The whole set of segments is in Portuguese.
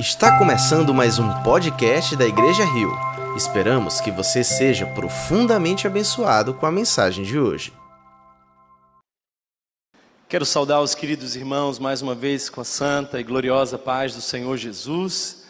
Está começando mais um podcast da Igreja Rio. Esperamos que você seja profundamente abençoado com a mensagem de hoje. Quero saudar os queridos irmãos mais uma vez com a santa e gloriosa paz do Senhor Jesus.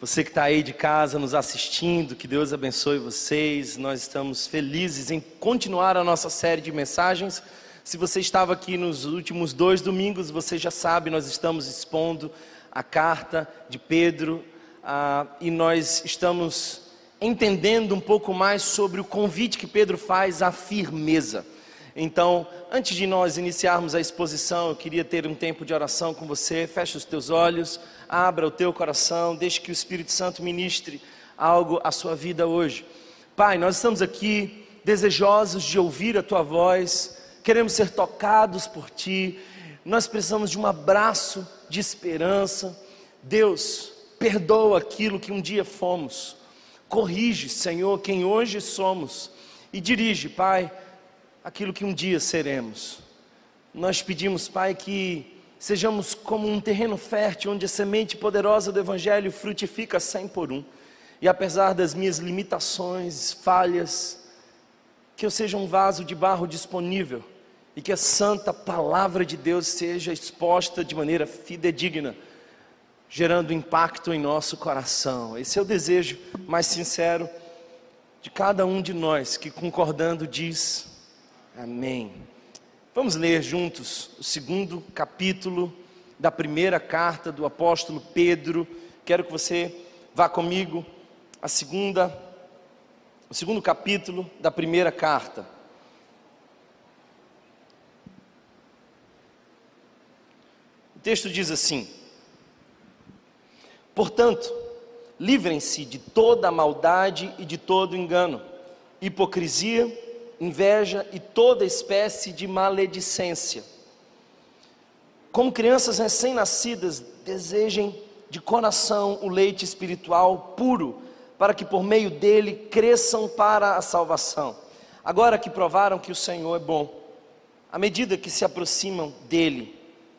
Você que está aí de casa nos assistindo, que Deus abençoe vocês. Nós estamos felizes em continuar a nossa série de mensagens. Se você estava aqui nos últimos dois domingos, você já sabe, nós estamos expondo a carta de Pedro ah, e nós estamos entendendo um pouco mais sobre o convite que Pedro faz à firmeza. Então, antes de nós iniciarmos a exposição, eu queria ter um tempo de oração com você. Feche os teus olhos, abra o teu coração, deixe que o Espírito Santo ministre algo à sua vida hoje. Pai, nós estamos aqui desejosos de ouvir a tua voz, queremos ser tocados por ti. Nós precisamos de um abraço de esperança. Deus, perdoa aquilo que um dia fomos. Corrige, Senhor, quem hoje somos. E dirige, Pai, aquilo que um dia seremos. Nós pedimos, Pai, que sejamos como um terreno fértil, onde a semente poderosa do Evangelho frutifica cem por um. E apesar das minhas limitações, falhas, que eu seja um vaso de barro disponível e que a santa palavra de Deus seja exposta de maneira fidedigna, gerando impacto em nosso coração. Esse é o desejo mais sincero de cada um de nós que concordando diz amém. Vamos ler juntos o segundo capítulo da primeira carta do apóstolo Pedro. Quero que você vá comigo a segunda o segundo capítulo da primeira carta. Texto diz assim: Portanto, livrem-se de toda maldade e de todo engano, hipocrisia, inveja e toda espécie de maledicência. Como crianças recém-nascidas, desejem de coração o leite espiritual puro, para que por meio dele cresçam para a salvação. Agora que provaram que o Senhor é bom, à medida que se aproximam dele,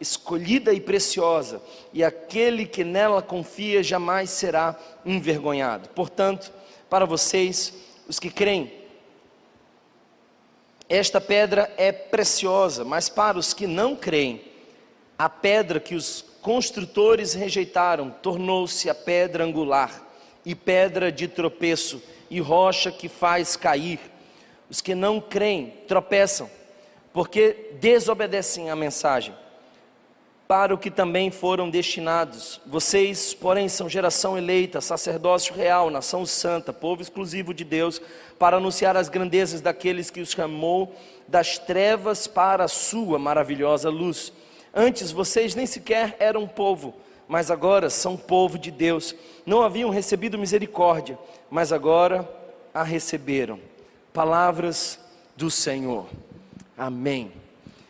escolhida e preciosa, e aquele que nela confia jamais será envergonhado. Portanto, para vocês, os que creem, esta pedra é preciosa, mas para os que não creem, a pedra que os construtores rejeitaram tornou-se a pedra angular, e pedra de tropeço, e rocha que faz cair. Os que não creem tropeçam, porque desobedecem à mensagem para o que também foram destinados. Vocês, porém, são geração eleita, sacerdócio real, nação santa, povo exclusivo de Deus, para anunciar as grandezas daqueles que os chamou das trevas para a sua maravilhosa luz. Antes vocês nem sequer eram povo, mas agora são povo de Deus. Não haviam recebido misericórdia, mas agora a receberam. Palavras do Senhor. Amém.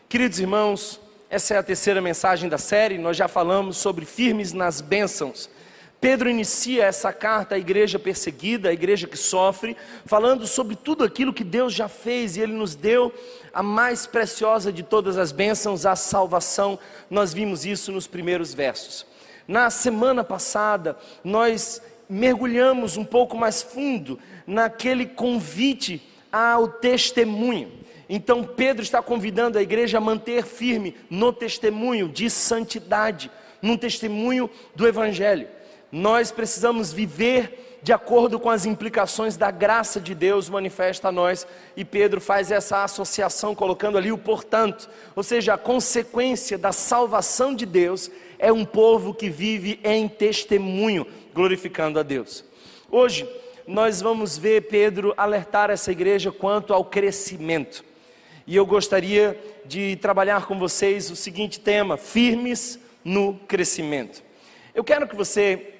Queridos irmãos, essa é a terceira mensagem da série. Nós já falamos sobre firmes nas bênçãos. Pedro inicia essa carta à igreja perseguida, à igreja que sofre, falando sobre tudo aquilo que Deus já fez e Ele nos deu a mais preciosa de todas as bênçãos, a salvação. Nós vimos isso nos primeiros versos. Na semana passada, nós mergulhamos um pouco mais fundo naquele convite ao testemunho. Então Pedro está convidando a igreja a manter firme no testemunho de santidade, num testemunho do Evangelho. Nós precisamos viver de acordo com as implicações da graça de Deus manifesta a nós, e Pedro faz essa associação colocando ali o portanto, ou seja, a consequência da salvação de Deus é um povo que vive em testemunho, glorificando a Deus. Hoje nós vamos ver Pedro alertar essa igreja quanto ao crescimento. E eu gostaria de trabalhar com vocês o seguinte tema: firmes no crescimento. Eu quero que você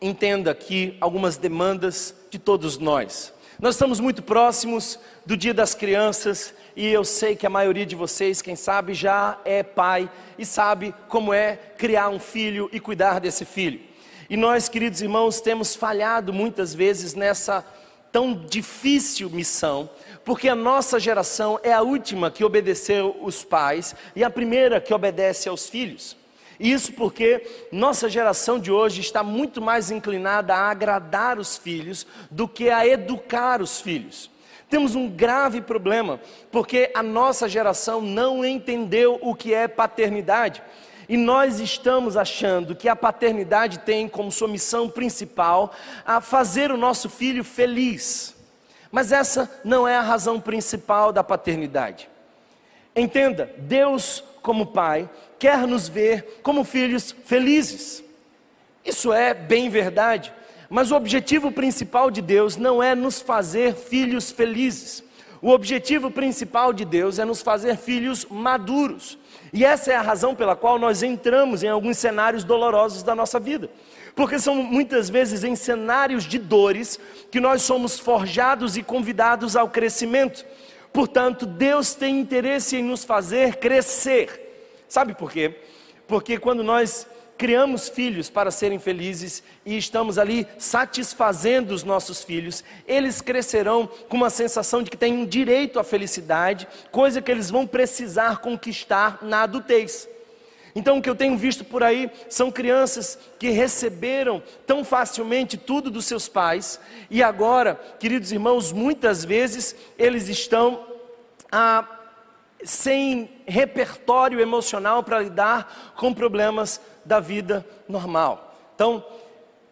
entenda aqui algumas demandas de todos nós. Nós estamos muito próximos do Dia das Crianças e eu sei que a maioria de vocês, quem sabe, já é pai e sabe como é criar um filho e cuidar desse filho. E nós, queridos irmãos, temos falhado muitas vezes nessa tão difícil missão, porque a nossa geração é a última que obedeceu os pais e a primeira que obedece aos filhos. Isso porque nossa geração de hoje está muito mais inclinada a agradar os filhos do que a educar os filhos. Temos um grave problema, porque a nossa geração não entendeu o que é paternidade. E nós estamos achando que a paternidade tem como sua missão principal a fazer o nosso filho feliz. Mas essa não é a razão principal da paternidade. Entenda, Deus, como Pai, quer nos ver como filhos felizes. Isso é bem verdade, mas o objetivo principal de Deus não é nos fazer filhos felizes. O objetivo principal de Deus é nos fazer filhos maduros. E essa é a razão pela qual nós entramos em alguns cenários dolorosos da nossa vida. Porque são muitas vezes em cenários de dores que nós somos forjados e convidados ao crescimento. Portanto, Deus tem interesse em nos fazer crescer. Sabe por quê? Porque quando nós criamos filhos para serem felizes e estamos ali satisfazendo os nossos filhos, eles crescerão com uma sensação de que têm um direito à felicidade, coisa que eles vão precisar conquistar na adultez. Então, o que eu tenho visto por aí são crianças que receberam tão facilmente tudo dos seus pais, e agora, queridos irmãos, muitas vezes eles estão ah, sem repertório emocional para lidar com problemas da vida normal. Então,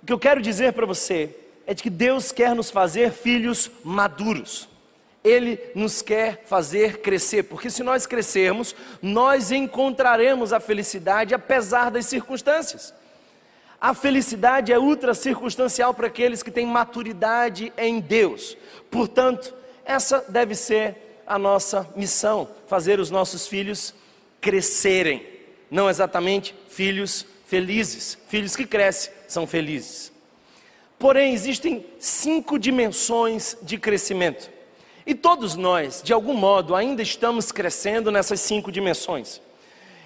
o que eu quero dizer para você é de que Deus quer nos fazer filhos maduros. Ele nos quer fazer crescer, porque se nós crescermos, nós encontraremos a felicidade apesar das circunstâncias. A felicidade é ultra circunstancial para aqueles que têm maturidade em Deus. Portanto, essa deve ser a nossa missão: fazer os nossos filhos crescerem, não exatamente filhos felizes. Filhos que crescem são felizes. Porém, existem cinco dimensões de crescimento. E todos nós, de algum modo, ainda estamos crescendo nessas cinco dimensões.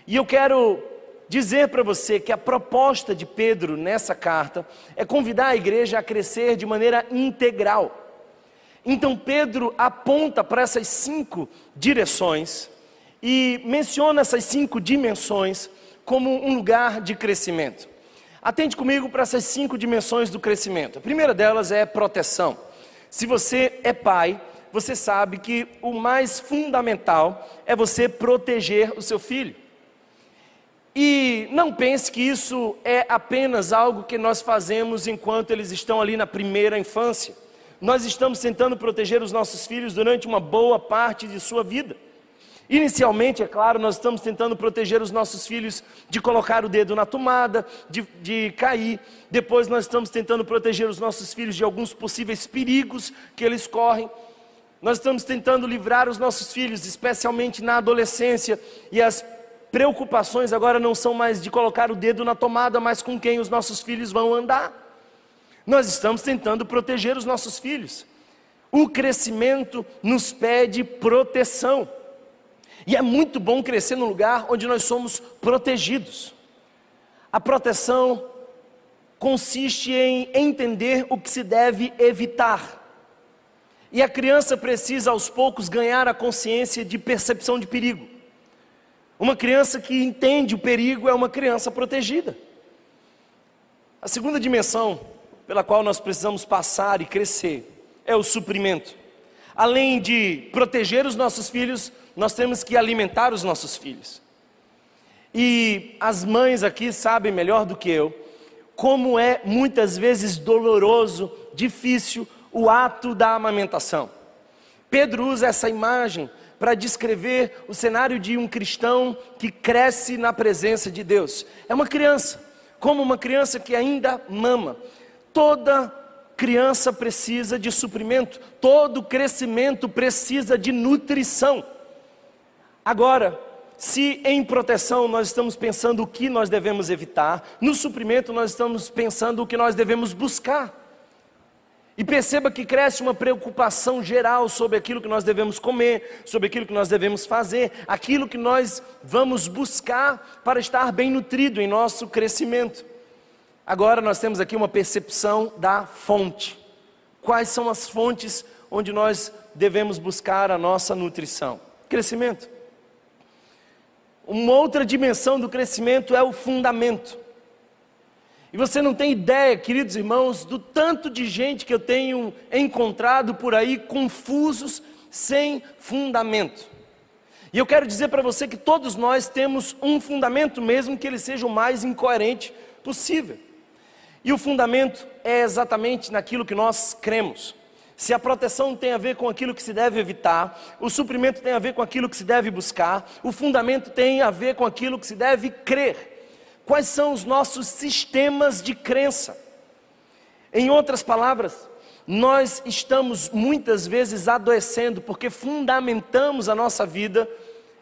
E eu quero dizer para você que a proposta de Pedro nessa carta é convidar a igreja a crescer de maneira integral. Então, Pedro aponta para essas cinco direções e menciona essas cinco dimensões como um lugar de crescimento. Atende comigo para essas cinco dimensões do crescimento. A primeira delas é proteção. Se você é pai, você sabe que o mais fundamental é você proteger o seu filho. E não pense que isso é apenas algo que nós fazemos enquanto eles estão ali na primeira infância. Nós estamos tentando proteger os nossos filhos durante uma boa parte de sua vida. Inicialmente, é claro, nós estamos tentando proteger os nossos filhos de colocar o dedo na tomada, de, de, cair. Depois, nós estamos tentando proteger os nossos filhos de alguns possíveis perigos que eles correm. Nós estamos tentando livrar os nossos filhos, especialmente na adolescência, e as preocupações agora não são mais de colocar o dedo na tomada, mas com quem os nossos filhos vão andar. Nós estamos tentando proteger os nossos filhos. O crescimento nos pede proteção. E é muito bom crescer num lugar onde nós somos protegidos. A proteção consiste em entender o que se deve evitar. E a criança precisa aos poucos ganhar a consciência de percepção de perigo. Uma criança que entende o perigo é uma criança protegida. A segunda dimensão pela qual nós precisamos passar e crescer é o suprimento. Além de proteger os nossos filhos, nós temos que alimentar os nossos filhos. E as mães aqui sabem melhor do que eu como é muitas vezes doloroso, difícil o ato da amamentação. Pedro usa essa imagem para descrever o cenário de um cristão que cresce na presença de Deus. É uma criança, como uma criança que ainda mama. Toda criança precisa de suprimento, todo crescimento precisa de nutrição. Agora, se em proteção nós estamos pensando o que nós devemos evitar, no suprimento nós estamos pensando o que nós devemos buscar. E perceba que cresce uma preocupação geral sobre aquilo que nós devemos comer, sobre aquilo que nós devemos fazer, aquilo que nós vamos buscar para estar bem nutrido em nosso crescimento. Agora nós temos aqui uma percepção da fonte. Quais são as fontes onde nós devemos buscar a nossa nutrição? Crescimento. Uma outra dimensão do crescimento é o fundamento. E você não tem ideia, queridos irmãos, do tanto de gente que eu tenho encontrado por aí confusos, sem fundamento. E eu quero dizer para você que todos nós temos um fundamento, mesmo que ele seja o mais incoerente possível. E o fundamento é exatamente naquilo que nós cremos. Se a proteção tem a ver com aquilo que se deve evitar, o suprimento tem a ver com aquilo que se deve buscar, o fundamento tem a ver com aquilo que se deve crer quais são os nossos sistemas de crença. Em outras palavras, nós estamos muitas vezes adoecendo porque fundamentamos a nossa vida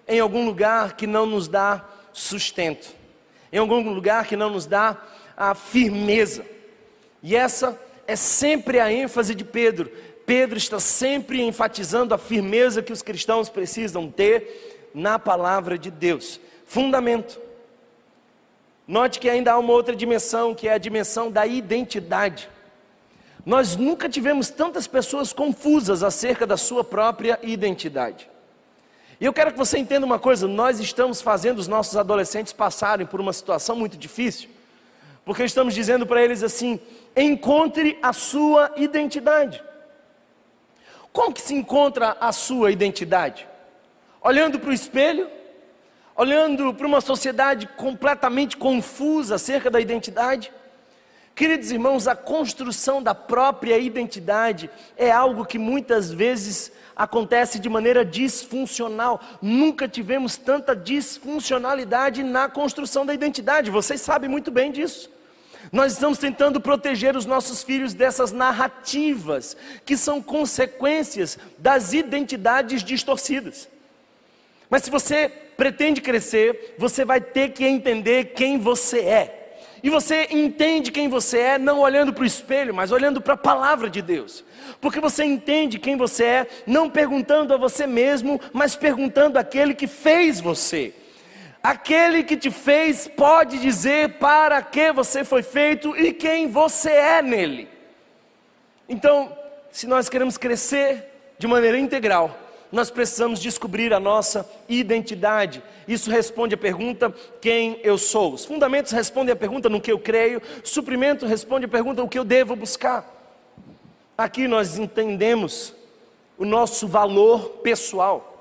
em algum lugar que não nos dá sustento, em algum lugar que não nos dá a firmeza. E essa é sempre a ênfase de Pedro. Pedro está sempre enfatizando a firmeza que os cristãos precisam ter na palavra de Deus. Fundamento. Note que ainda há uma outra dimensão, que é a dimensão da identidade. Nós nunca tivemos tantas pessoas confusas acerca da sua própria identidade. E eu quero que você entenda uma coisa: nós estamos fazendo os nossos adolescentes passarem por uma situação muito difícil, porque estamos dizendo para eles assim: encontre a sua identidade. Como que se encontra a sua identidade? Olhando para o espelho, olhando para uma sociedade completamente confusa acerca da identidade. Queridos irmãos, a construção da própria identidade é algo que muitas vezes acontece de maneira disfuncional. Nunca tivemos tanta disfuncionalidade na construção da identidade, vocês sabem muito bem disso. Nós estamos tentando proteger os nossos filhos dessas narrativas que são consequências das identidades distorcidas. Mas se você pretende crescer, você vai ter que entender quem você é. E você entende quem você é não olhando para o espelho, mas olhando para a palavra de Deus. Porque você entende quem você é, não perguntando a você mesmo, mas perguntando àquele que fez você. Aquele que te fez pode dizer para que você foi feito e quem você é nele. Então, se nós queremos crescer de maneira integral, nós precisamos descobrir a nossa identidade. Isso responde à pergunta: quem eu sou? Os fundamentos respondem à pergunta no que eu creio, suprimento responde à pergunta o que eu devo buscar. Aqui nós entendemos o nosso valor pessoal.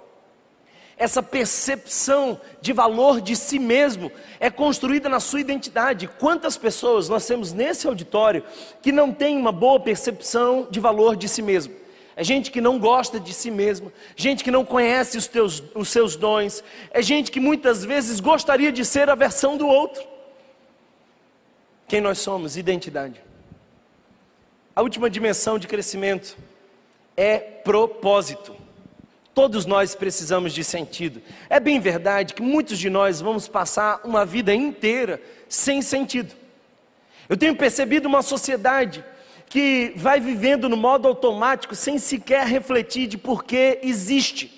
Essa percepção de valor de si mesmo é construída na sua identidade. Quantas pessoas nós temos nesse auditório que não têm uma boa percepção de valor de si mesmo? É gente que não gosta de si mesma, gente que não conhece os, teus, os seus dons, é gente que muitas vezes gostaria de ser a versão do outro. Quem nós somos? Identidade. A última dimensão de crescimento é propósito. Todos nós precisamos de sentido. É bem verdade que muitos de nós vamos passar uma vida inteira sem sentido. Eu tenho percebido uma sociedade que vai vivendo no modo automático sem sequer refletir de por que existe.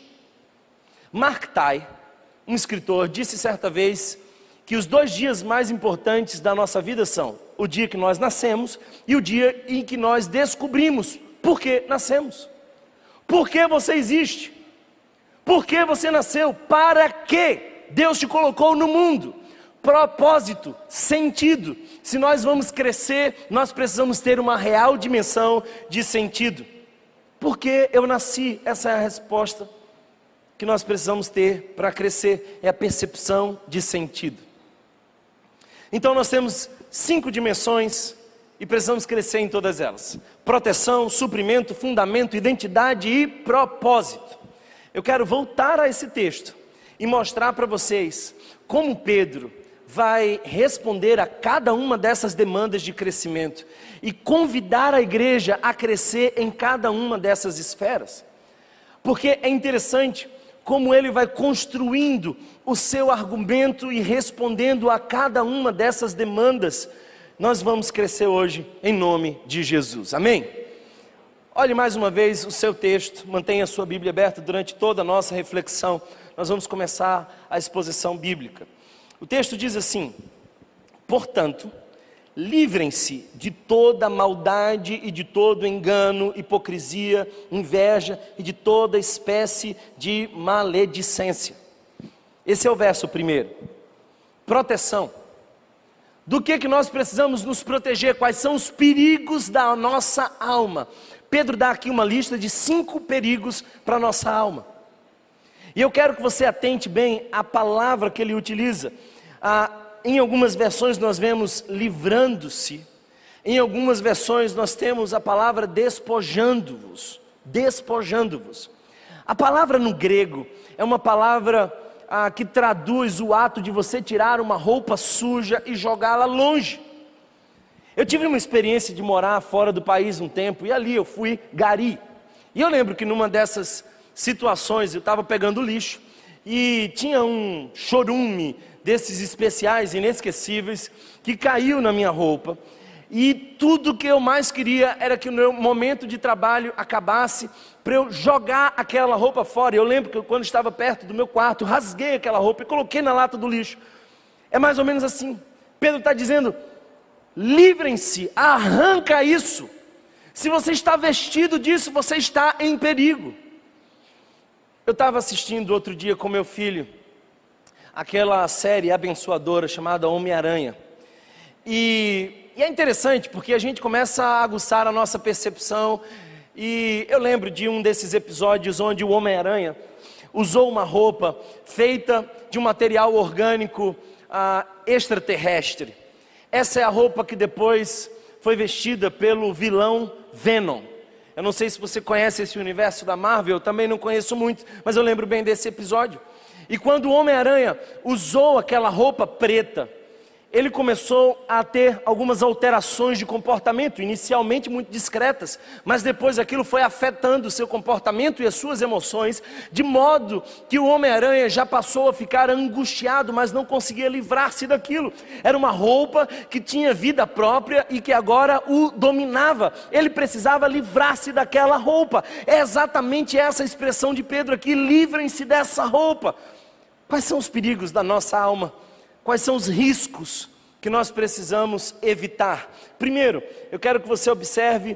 Mark Tai, um escritor, disse certa vez que os dois dias mais importantes da nossa vida são o dia que nós nascemos e o dia em que nós descobrimos por que nascemos. Por que você existe? Por que você nasceu? Para que Deus te colocou no mundo? Propósito, sentido. Se nós vamos crescer, nós precisamos ter uma real dimensão de sentido. Porque eu nasci? Essa é a resposta que nós precisamos ter para crescer, é a percepção de sentido. Então nós temos cinco dimensões e precisamos crescer em todas elas: proteção, suprimento, fundamento, identidade e propósito. Eu quero voltar a esse texto e mostrar para vocês como Pedro vai responder a cada uma dessas demandas de crescimento e convidar a igreja a crescer em cada uma dessas esferas. Porque é interessante como ele vai construindo o seu argumento e respondendo a cada uma dessas demandas, nós vamos crescer hoje em nome de Jesus. Amém? Olhe mais uma vez o seu texto, mantenha a sua Bíblia aberta durante toda a nossa reflexão. Nós vamos começar a exposição bíblica. O texto diz assim: Portanto, livrem-se de toda maldade e de todo engano, hipocrisia, inveja e de toda espécie de maledicência. Esse é o verso primeiro. Proteção. Do que que nós precisamos nos proteger? Quais são os perigos da nossa alma? Pedro dá aqui uma lista de cinco perigos para a nossa alma. E eu quero que você atente bem à palavra que ele utiliza. Ah, em algumas versões nós vemos livrando-se, em algumas versões nós temos a palavra despojando-vos. Despojando-vos. A palavra no grego é uma palavra ah, que traduz o ato de você tirar uma roupa suja e jogá-la longe. Eu tive uma experiência de morar fora do país um tempo e ali eu fui gari. E eu lembro que numa dessas situações eu estava pegando lixo e tinha um chorume desses especiais, inesquecíveis, que caiu na minha roupa. E tudo que eu mais queria era que o meu momento de trabalho acabasse para eu jogar aquela roupa fora. Eu lembro que quando estava perto do meu quarto, rasguei aquela roupa e coloquei na lata do lixo. É mais ou menos assim. Pedro está dizendo: livrem-se, arranca isso. Se você está vestido disso, você está em perigo. Eu estava assistindo outro dia com meu filho aquela série abençoadora chamada Homem-Aranha. E, e, é interessante porque a gente começa a aguçar a nossa percepção. E eu lembro de um desses episódios onde o Homem-Aranha usou uma roupa feita de um material orgânico ah, extraterrestre. Essa é a roupa que depois foi vestida pelo vilão Venom. Eu não sei se você conhece esse universo da Marvel, eu também não conheço muito, mas eu lembro bem desse episódio. E quando o Homem-Aranha usou aquela roupa preta, ele começou a ter algumas alterações de comportamento, inicialmente muito discretas, mas depois aquilo foi afetando o seu comportamento e as suas emoções, de modo que o Homem-Aranha já passou a ficar angustiado, mas não conseguia livrar-se daquilo. Era uma roupa que tinha vida própria e que agora o dominava. Ele precisava livrar-se daquela roupa. É exatamente essa expressão de Pedro aqui: livrem-se dessa roupa. Quais são os perigos da nossa alma? Quais são os riscos que nós precisamos evitar? Primeiro, eu quero que você observe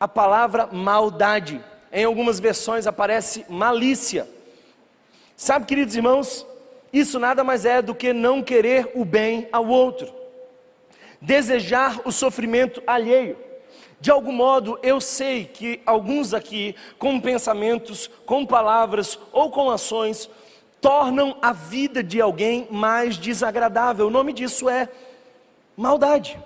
a palavra maldade. Em algumas versões aparece malícia. Sabe, queridos irmãos, isso nada mais é do que não querer o bem ao outro, desejar o sofrimento alheio. De algum modo, eu sei que alguns aqui, com pensamentos, com palavras ou com ações, tornam a vida de alguém mais desagradável. O nome disso é maldade.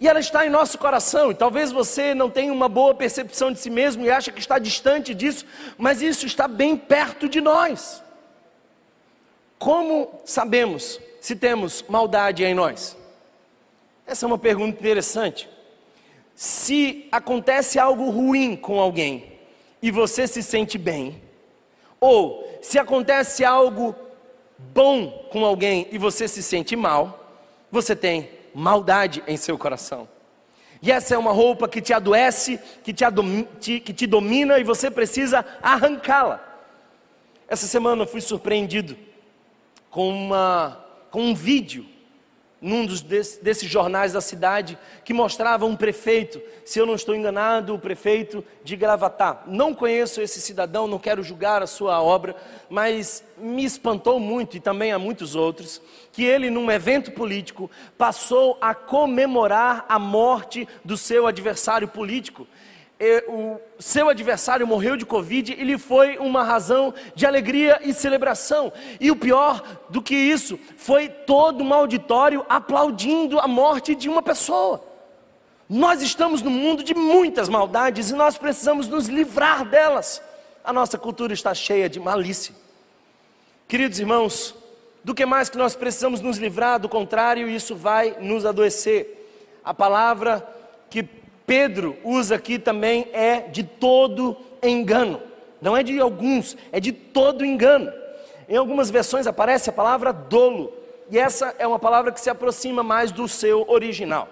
E ela está em nosso coração, e talvez você não tenha uma boa percepção de si mesmo e acha que está distante disso, mas isso está bem perto de nós. Como sabemos se temos maldade em nós? Essa é uma pergunta interessante. Se acontece algo ruim com alguém e você se sente bem, ou se acontece algo bom com alguém e você se sente mal, você tem maldade em seu coração. E essa é uma roupa que te adoece, que te, te, que te domina e você precisa arrancá-la. Essa semana eu fui surpreendido com, uma, com um vídeo num dos desse, desses jornais da cidade que mostrava um prefeito, se eu não estou enganado, o prefeito de Gravatá. Não conheço esse cidadão, não quero julgar a sua obra, mas me espantou muito e também a muitos outros que ele num evento político passou a comemorar a morte do seu adversário político o seu adversário morreu de Covid, ele foi uma razão de alegria e celebração. E o pior do que isso, foi todo um auditório aplaudindo a morte de uma pessoa. Nós estamos no mundo de muitas maldades e nós precisamos nos livrar delas. A nossa cultura está cheia de malícia. Queridos irmãos, do que mais que nós precisamos nos livrar, do contrário, isso vai nos adoecer. A palavra que Pedro usa aqui também é de todo engano. não é de alguns, é de todo engano. Em algumas versões aparece a palavra dolo, e essa é uma palavra que se aproxima mais do seu original.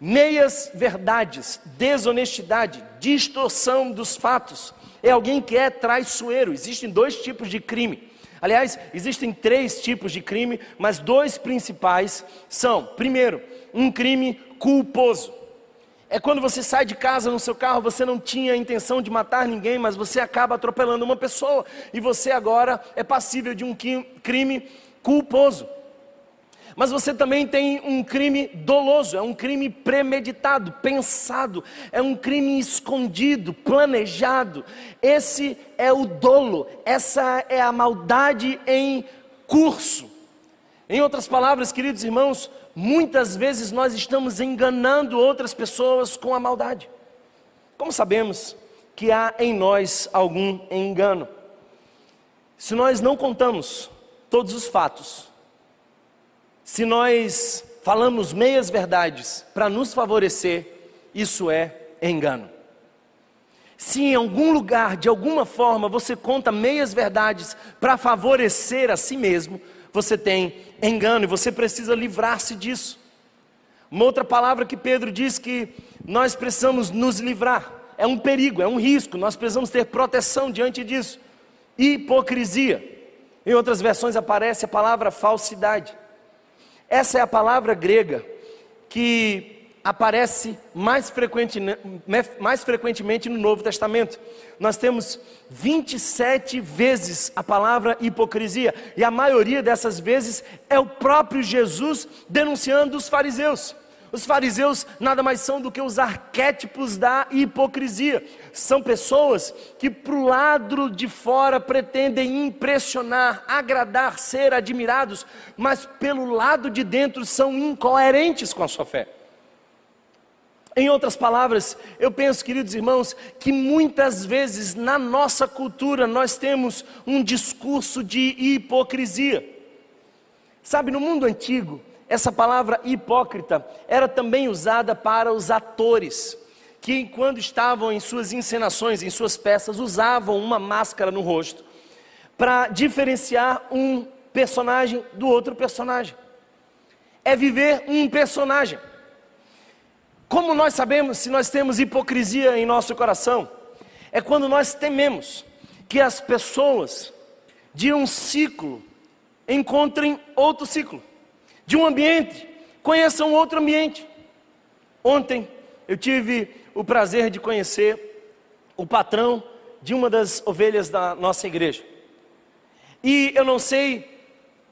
Meias verdades, desonestidade, distorção dos fatos. É alguém que é traiçoeiro. Existem dois tipos de crime. Aliás, existem três tipos de crime, mas dois principais são: primeiro, um crime culposo. É quando você sai de casa no seu carro, você não tinha a intenção de matar ninguém, mas você acaba atropelando uma pessoa e você agora é passível de um crime culposo. Mas você também tem um crime doloso, é um crime premeditado, pensado, é um crime escondido, planejado. Esse é o dolo, essa é a maldade em curso. Em outras palavras, queridos irmãos, muitas vezes nós estamos enganando outras pessoas com a maldade. Como sabemos que há em nós algum engano? Se nós não contamos todos os fatos, se nós falamos meias verdades para nos favorecer, isso é engano. Se em algum lugar, de alguma forma, você conta meias verdades para favorecer a si mesmo, você tem engano e você precisa livrar-se disso. Uma outra palavra que Pedro diz que nós precisamos nos livrar, é um perigo, é um risco, nós precisamos ter proteção diante disso. Hipocrisia. Em outras versões aparece a palavra falsidade. Essa é a palavra grega que aparece mais, frequente, mais frequentemente no Novo Testamento. Nós temos 27 vezes a palavra hipocrisia, e a maioria dessas vezes é o próprio Jesus denunciando os fariseus. Os fariseus nada mais são do que os arquétipos da hipocrisia. São pessoas que, para o lado de fora, pretendem impressionar, agradar, ser admirados, mas pelo lado de dentro são incoerentes com a sua fé. Em outras palavras, eu penso, queridos irmãos, que muitas vezes na nossa cultura nós temos um discurso de hipocrisia. Sabe, no mundo antigo, essa palavra hipócrita era também usada para os atores, que quando estavam em suas encenações, em suas peças, usavam uma máscara no rosto para diferenciar um personagem do outro personagem. É viver um personagem. Como nós sabemos se nós temos hipocrisia em nosso coração? É quando nós tememos que as pessoas de um ciclo encontrem outro ciclo de um ambiente, conheça um outro ambiente. Ontem eu tive o prazer de conhecer o patrão de uma das ovelhas da nossa igreja. E eu não sei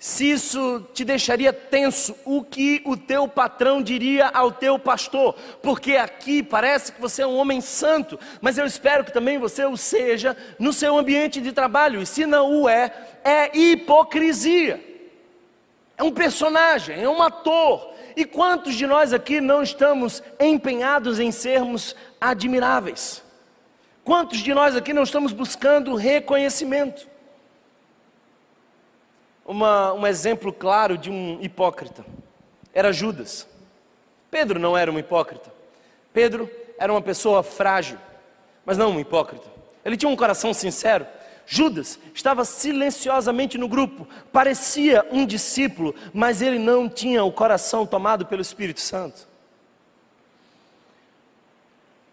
se isso te deixaria tenso, o que o teu patrão diria ao teu pastor, porque aqui parece que você é um homem santo, mas eu espero que também você o seja no seu ambiente de trabalho, e se não o é, é hipocrisia é um personagem, é um ator. E quantos de nós aqui não estamos empenhados em sermos admiráveis? Quantos de nós aqui não estamos buscando reconhecimento? Uma, um exemplo claro de um hipócrita era Judas. Pedro não era um hipócrita. Pedro era uma pessoa frágil, mas não um hipócrita. Ele tinha um coração sincero. Judas estava silenciosamente no grupo, parecia um discípulo, mas ele não tinha o coração tomado pelo Espírito Santo.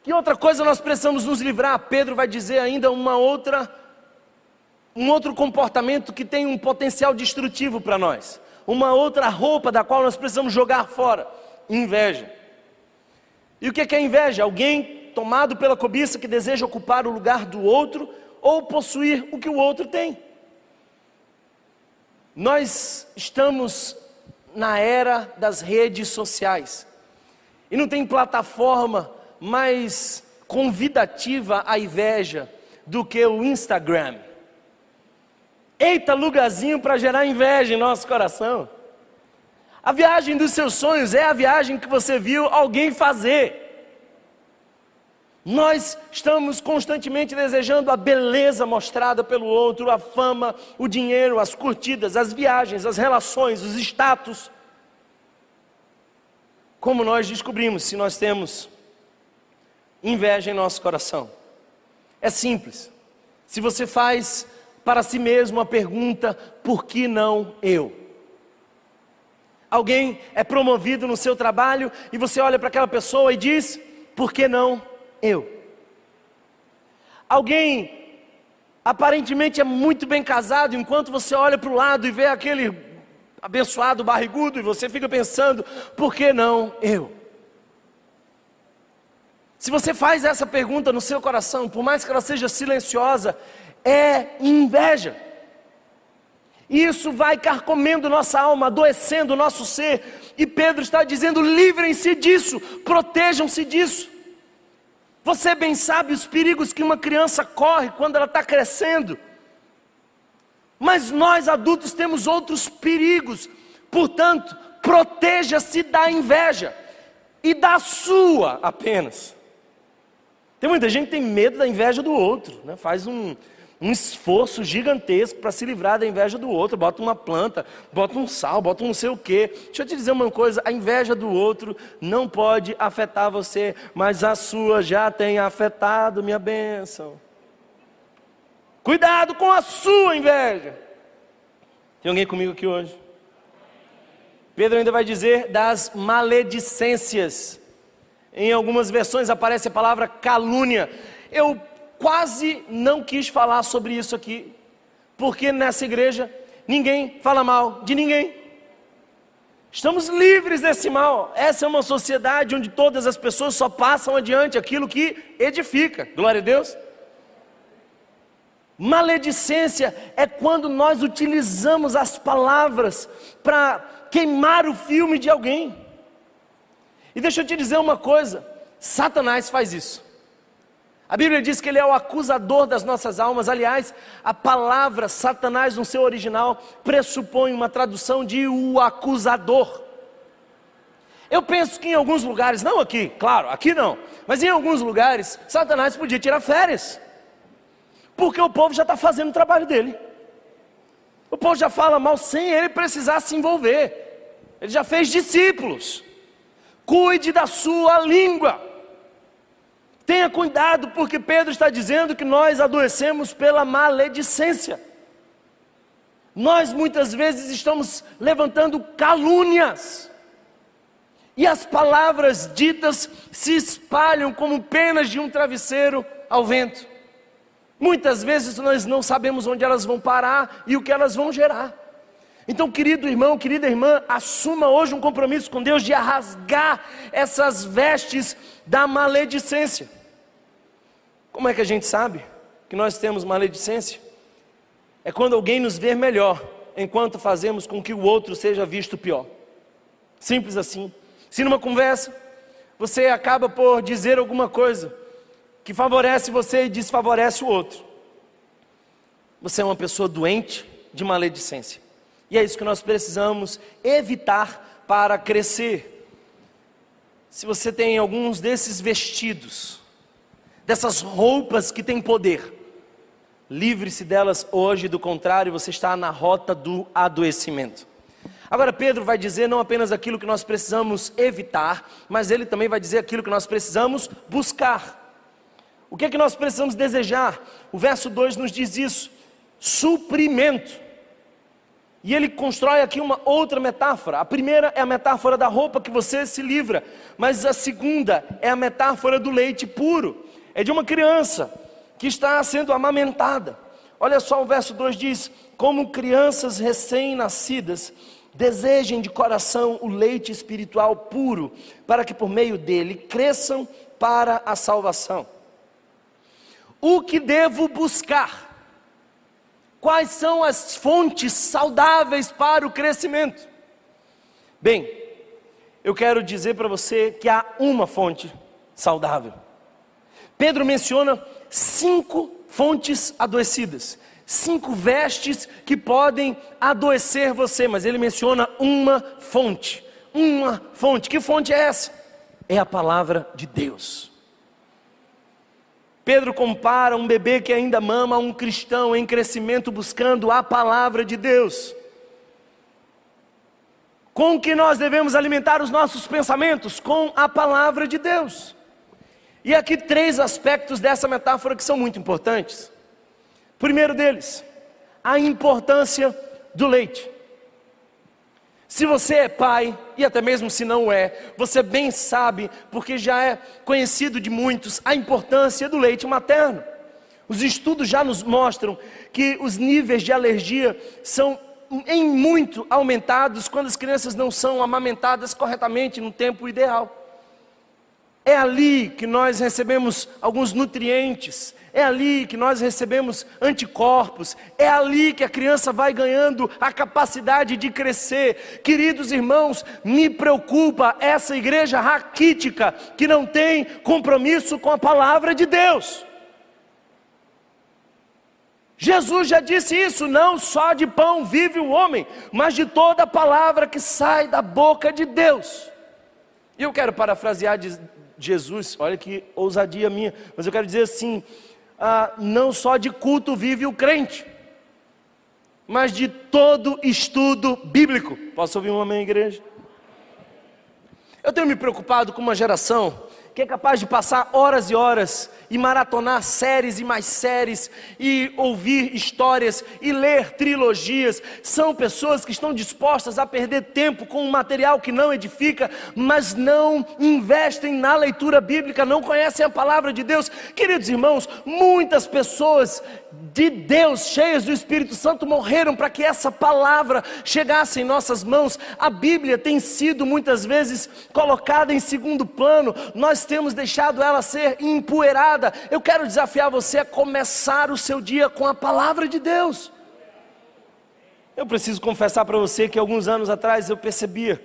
Que outra coisa nós precisamos nos livrar? Pedro vai dizer ainda uma outra, um outro comportamento que tem um potencial destrutivo para nós, uma outra roupa da qual nós precisamos jogar fora: inveja. E o que é inveja? Alguém tomado pela cobiça que deseja ocupar o lugar do outro ou possuir o que o outro tem. Nós estamos na era das redes sociais. E não tem plataforma mais convidativa à inveja do que o Instagram. Eita, lugarzinho para gerar inveja em nosso coração. A viagem dos seus sonhos é a viagem que você viu alguém fazer. Nós estamos constantemente desejando a beleza mostrada pelo outro, a fama, o dinheiro, as curtidas, as viagens, as relações, os status. Como nós descobrimos se nós temos inveja em nosso coração? É simples. Se você faz para si mesmo a pergunta: por que não eu? Alguém é promovido no seu trabalho e você olha para aquela pessoa e diz: por que não eu? Alguém aparentemente é muito bem casado, enquanto você olha para o lado e vê aquele abençoado barrigudo e você fica pensando: por que não eu? Se você faz essa pergunta no seu coração, por mais que ela seja silenciosa, é inveja. Isso vai carcomendo nossa alma, adoecendo o nosso ser. E Pedro está dizendo: livrem-se disso, protejam-se disso. Você bem sabe os perigos que uma criança corre quando ela está crescendo. Mas nós adultos temos outros perigos. Portanto, proteja-se da inveja e da sua apenas. Tem muita gente que tem medo da inveja do outro, né? faz um, um esforço gigantesco para se livrar da inveja do outro, bota uma planta, bota um sal, bota um não sei o quê. Deixa eu te dizer uma coisa: a inveja do outro não pode afetar você, mas a sua já tem afetado minha bênção. Cuidado com a sua inveja. Tem alguém comigo aqui hoje? Pedro ainda vai dizer das maledicências. Em algumas versões aparece a palavra calúnia. Eu quase não quis falar sobre isso aqui, porque nessa igreja ninguém fala mal de ninguém. Estamos livres desse mal. Essa é uma sociedade onde todas as pessoas só passam adiante aquilo que edifica. Glória a Deus. Maledicência é quando nós utilizamos as palavras para queimar o filme de alguém. E deixa eu te dizer uma coisa: Satanás faz isso. A Bíblia diz que ele é o acusador das nossas almas. Aliás, a palavra Satanás no seu original pressupõe uma tradução de o acusador. Eu penso que em alguns lugares, não aqui, claro, aqui não, mas em alguns lugares, Satanás podia tirar férias, porque o povo já está fazendo o trabalho dele. O povo já fala mal sem ele precisar se envolver. Ele já fez discípulos cuide da sua língua. Tenha cuidado, porque Pedro está dizendo que nós adoecemos pela maledicência. Nós muitas vezes estamos levantando calúnias, e as palavras ditas se espalham como penas de um travesseiro ao vento. Muitas vezes nós não sabemos onde elas vão parar e o que elas vão gerar. Então, querido irmão, querida irmã, assuma hoje um compromisso com Deus de rasgar essas vestes da maledicência. Como é que a gente sabe que nós temos maledicência? É quando alguém nos vê melhor, enquanto fazemos com que o outro seja visto pior. Simples assim. Se numa conversa você acaba por dizer alguma coisa que favorece você e desfavorece o outro, você é uma pessoa doente de maledicência. E é isso que nós precisamos evitar para crescer. Se você tem alguns desses vestidos, dessas roupas que têm poder, livre-se delas hoje, do contrário, você está na rota do adoecimento. Agora, Pedro vai dizer não apenas aquilo que nós precisamos evitar, mas ele também vai dizer aquilo que nós precisamos buscar. O que é que nós precisamos desejar? O verso 2 nos diz isso: suprimento. E ele constrói aqui uma outra metáfora. A primeira é a metáfora da roupa que você se livra, mas a segunda é a metáfora do leite puro. É de uma criança que está sendo amamentada. Olha só o verso 2 diz: Como crianças recém-nascidas, desejem de coração o leite espiritual puro, para que por meio dele cresçam para a salvação. O que devo buscar? Quais são as fontes saudáveis para o crescimento? Bem, eu quero dizer para você que há uma fonte saudável. Pedro menciona cinco fontes adoecidas, cinco vestes que podem adoecer você, mas ele menciona uma fonte. Uma fonte. Que fonte é essa? É a palavra de Deus. Pedro compara um bebê que ainda mama a um cristão em crescimento buscando a palavra de Deus. Com que nós devemos alimentar os nossos pensamentos? Com a palavra de Deus. E aqui três aspectos dessa metáfora que são muito importantes. Primeiro deles, a importância do leite. Se você é pai, e até mesmo se não é, você bem sabe, porque já é conhecido de muitos, a importância do leite materno. Os estudos já nos mostram que os níveis de alergia são em muito aumentados quando as crianças não são amamentadas corretamente no tempo ideal. É ali que nós recebemos alguns nutrientes, é ali que nós recebemos anticorpos, é ali que a criança vai ganhando a capacidade de crescer. Queridos irmãos, me preocupa essa igreja raquítica que não tem compromisso com a palavra de Deus. Jesus já disse isso: não só de pão vive o homem, mas de toda palavra que sai da boca de Deus. E eu quero parafrasear Jesus, olha que ousadia minha, mas eu quero dizer assim: ah, não só de culto vive o crente, mas de todo estudo bíblico. Posso ouvir um amém, igreja? Eu tenho me preocupado com uma geração que é capaz de passar horas e horas e maratonar séries e mais séries e ouvir histórias e ler trilogias. São pessoas que estão dispostas a perder tempo com um material que não edifica, mas não investem na leitura bíblica, não conhecem a palavra de Deus. Queridos irmãos, muitas pessoas de Deus, cheias do Espírito Santo, morreram para que essa palavra chegasse em nossas mãos. A Bíblia tem sido muitas vezes colocada em segundo plano, nós temos deixado ela ser empoeirada. Eu quero desafiar você a começar o seu dia com a palavra de Deus. Eu preciso confessar para você que alguns anos atrás eu percebia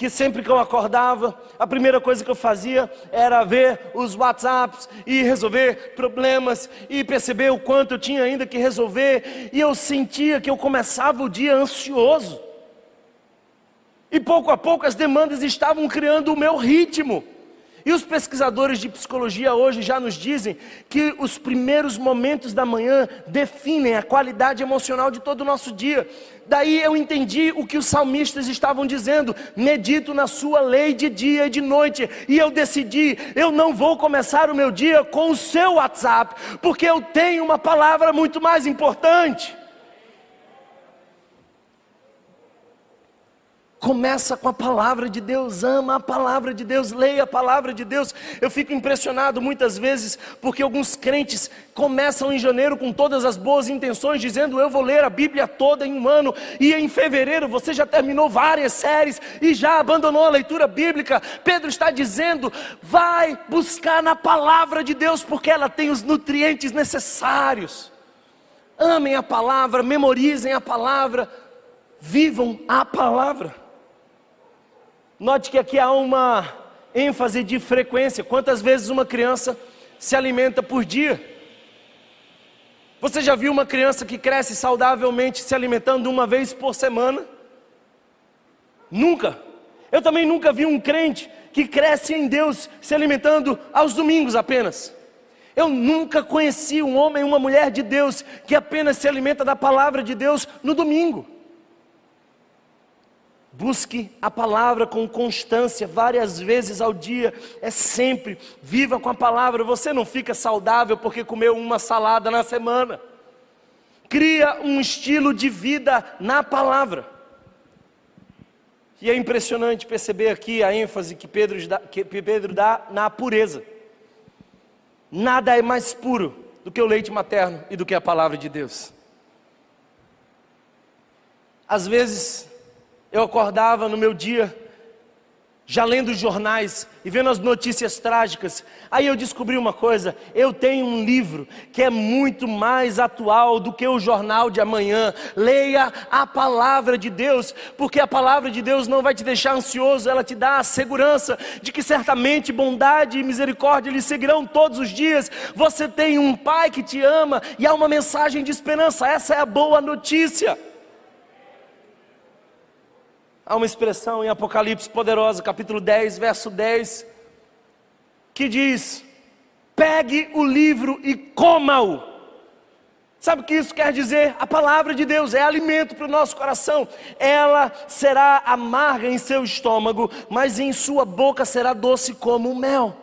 que sempre que eu acordava, a primeira coisa que eu fazia era ver os WhatsApps e resolver problemas e perceber o quanto eu tinha ainda que resolver, e eu sentia que eu começava o dia ansioso. E pouco a pouco as demandas estavam criando o meu ritmo. E os pesquisadores de psicologia hoje já nos dizem que os primeiros momentos da manhã definem a qualidade emocional de todo o nosso dia. Daí eu entendi o que os salmistas estavam dizendo: medito na sua lei de dia e de noite. E eu decidi, eu não vou começar o meu dia com o seu WhatsApp, porque eu tenho uma palavra muito mais importante. Começa com a palavra de Deus, ama a palavra de Deus, leia a palavra de Deus. Eu fico impressionado muitas vezes porque alguns crentes começam em janeiro com todas as boas intenções, dizendo eu vou ler a Bíblia toda em um ano, e em fevereiro você já terminou várias séries e já abandonou a leitura bíblica. Pedro está dizendo: vai buscar na palavra de Deus, porque ela tem os nutrientes necessários. Amem a palavra, memorizem a palavra, vivam a palavra. Note que aqui há uma ênfase de frequência. Quantas vezes uma criança se alimenta por dia? Você já viu uma criança que cresce saudavelmente se alimentando uma vez por semana? Nunca. Eu também nunca vi um crente que cresce em Deus se alimentando aos domingos apenas. Eu nunca conheci um homem uma mulher de Deus que apenas se alimenta da palavra de Deus no domingo. Busque a palavra com constância, várias vezes ao dia, é sempre. Viva com a palavra. Você não fica saudável porque comeu uma salada na semana. Cria um estilo de vida na palavra. E é impressionante perceber aqui a ênfase que Pedro dá, que Pedro dá na pureza. Nada é mais puro do que o leite materno e do que a palavra de Deus. Às vezes, eu acordava no meu dia, já lendo os jornais e vendo as notícias trágicas. Aí eu descobri uma coisa: eu tenho um livro que é muito mais atual do que o jornal de amanhã. Leia a palavra de Deus, porque a palavra de Deus não vai te deixar ansioso, ela te dá a segurança de que certamente bondade e misericórdia lhe seguirão todos os dias. Você tem um pai que te ama e há uma mensagem de esperança. Essa é a boa notícia. Há uma expressão em Apocalipse poderosa, capítulo 10, verso 10, que diz: pegue o livro e coma-o. Sabe o que isso quer dizer? A palavra de Deus é alimento para o nosso coração. Ela será amarga em seu estômago, mas em sua boca será doce como o mel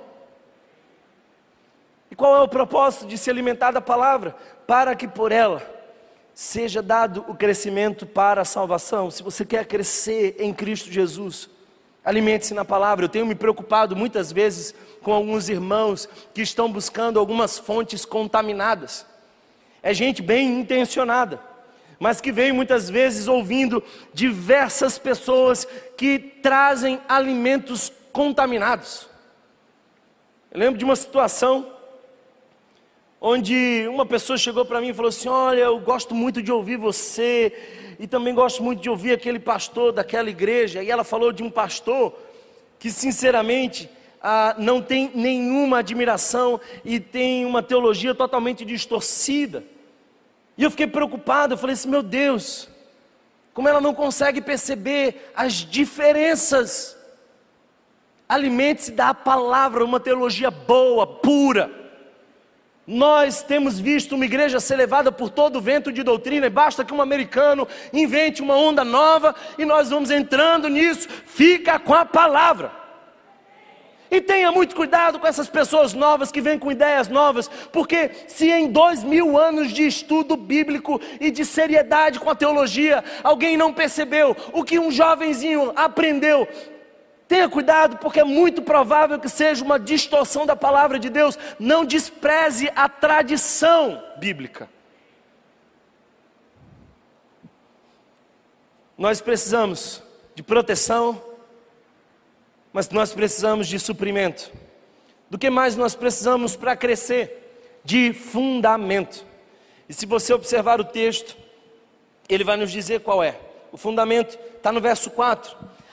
qual é o propósito de se alimentar da palavra? Para que por ela seja dado o crescimento para a salvação. Se você quer crescer em Cristo Jesus, alimente-se na palavra. Eu tenho me preocupado muitas vezes com alguns irmãos que estão buscando algumas fontes contaminadas. É gente bem intencionada, mas que vem muitas vezes ouvindo diversas pessoas que trazem alimentos contaminados. Eu lembro de uma situação onde uma pessoa chegou para mim e falou assim: Olha, eu gosto muito de ouvir você, e também gosto muito de ouvir aquele pastor daquela igreja. E ela falou de um pastor que, sinceramente, ah, não tem nenhuma admiração e tem uma teologia totalmente distorcida. E eu fiquei preocupado, eu falei assim: Meu Deus, como ela não consegue perceber as diferenças. Alimente-se da palavra, uma teologia boa, pura nós temos visto uma igreja ser levada por todo o vento de doutrina, e basta que um americano invente uma onda nova e nós vamos entrando nisso. Fica com a palavra. E tenha muito cuidado com essas pessoas novas que vêm com ideias novas, porque se em dois mil anos de estudo bíblico e de seriedade com a teologia, alguém não percebeu o que um jovenzinho aprendeu Tenha cuidado, porque é muito provável que seja uma distorção da palavra de Deus. Não despreze a tradição bíblica. Nós precisamos de proteção, mas nós precisamos de suprimento. Do que mais nós precisamos para crescer? De fundamento. E se você observar o texto, ele vai nos dizer qual é. O fundamento está no verso 4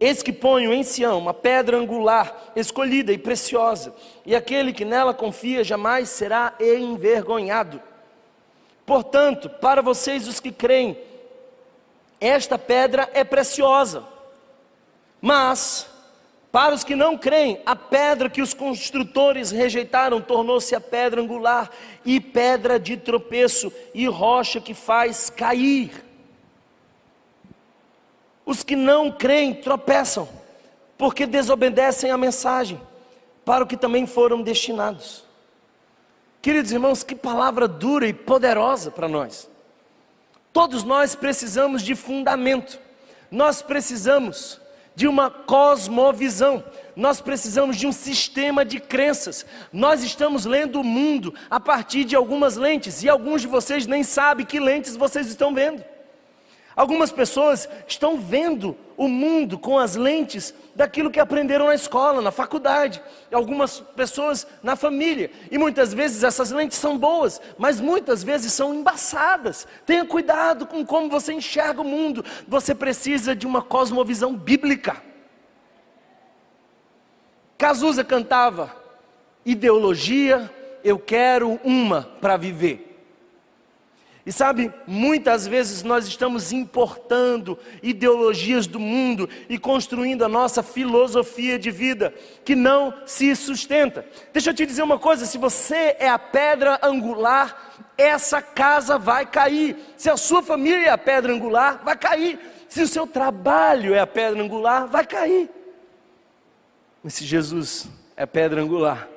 Eis que ponho em Sião uma pedra angular, escolhida e preciosa, e aquele que nela confia jamais será envergonhado. Portanto, para vocês os que creem, esta pedra é preciosa, mas para os que não creem, a pedra que os construtores rejeitaram tornou-se a pedra angular e pedra de tropeço e rocha que faz cair. Os que não creem tropeçam, porque desobedecem a mensagem, para o que também foram destinados. Queridos irmãos, que palavra dura e poderosa para nós. Todos nós precisamos de fundamento, nós precisamos de uma cosmovisão, nós precisamos de um sistema de crenças. Nós estamos lendo o mundo a partir de algumas lentes, e alguns de vocês nem sabem que lentes vocês estão vendo. Algumas pessoas estão vendo o mundo com as lentes daquilo que aprenderam na escola, na faculdade, algumas pessoas na família. E muitas vezes essas lentes são boas, mas muitas vezes são embaçadas. Tenha cuidado com como você enxerga o mundo. Você precisa de uma cosmovisão bíblica. Cazuza cantava: ideologia, eu quero uma para viver. E sabe, muitas vezes nós estamos importando ideologias do mundo e construindo a nossa filosofia de vida que não se sustenta. Deixa eu te dizer uma coisa: se você é a pedra angular, essa casa vai cair. Se a sua família é a pedra angular, vai cair. Se o seu trabalho é a pedra angular, vai cair. Mas se Jesus é a pedra angular,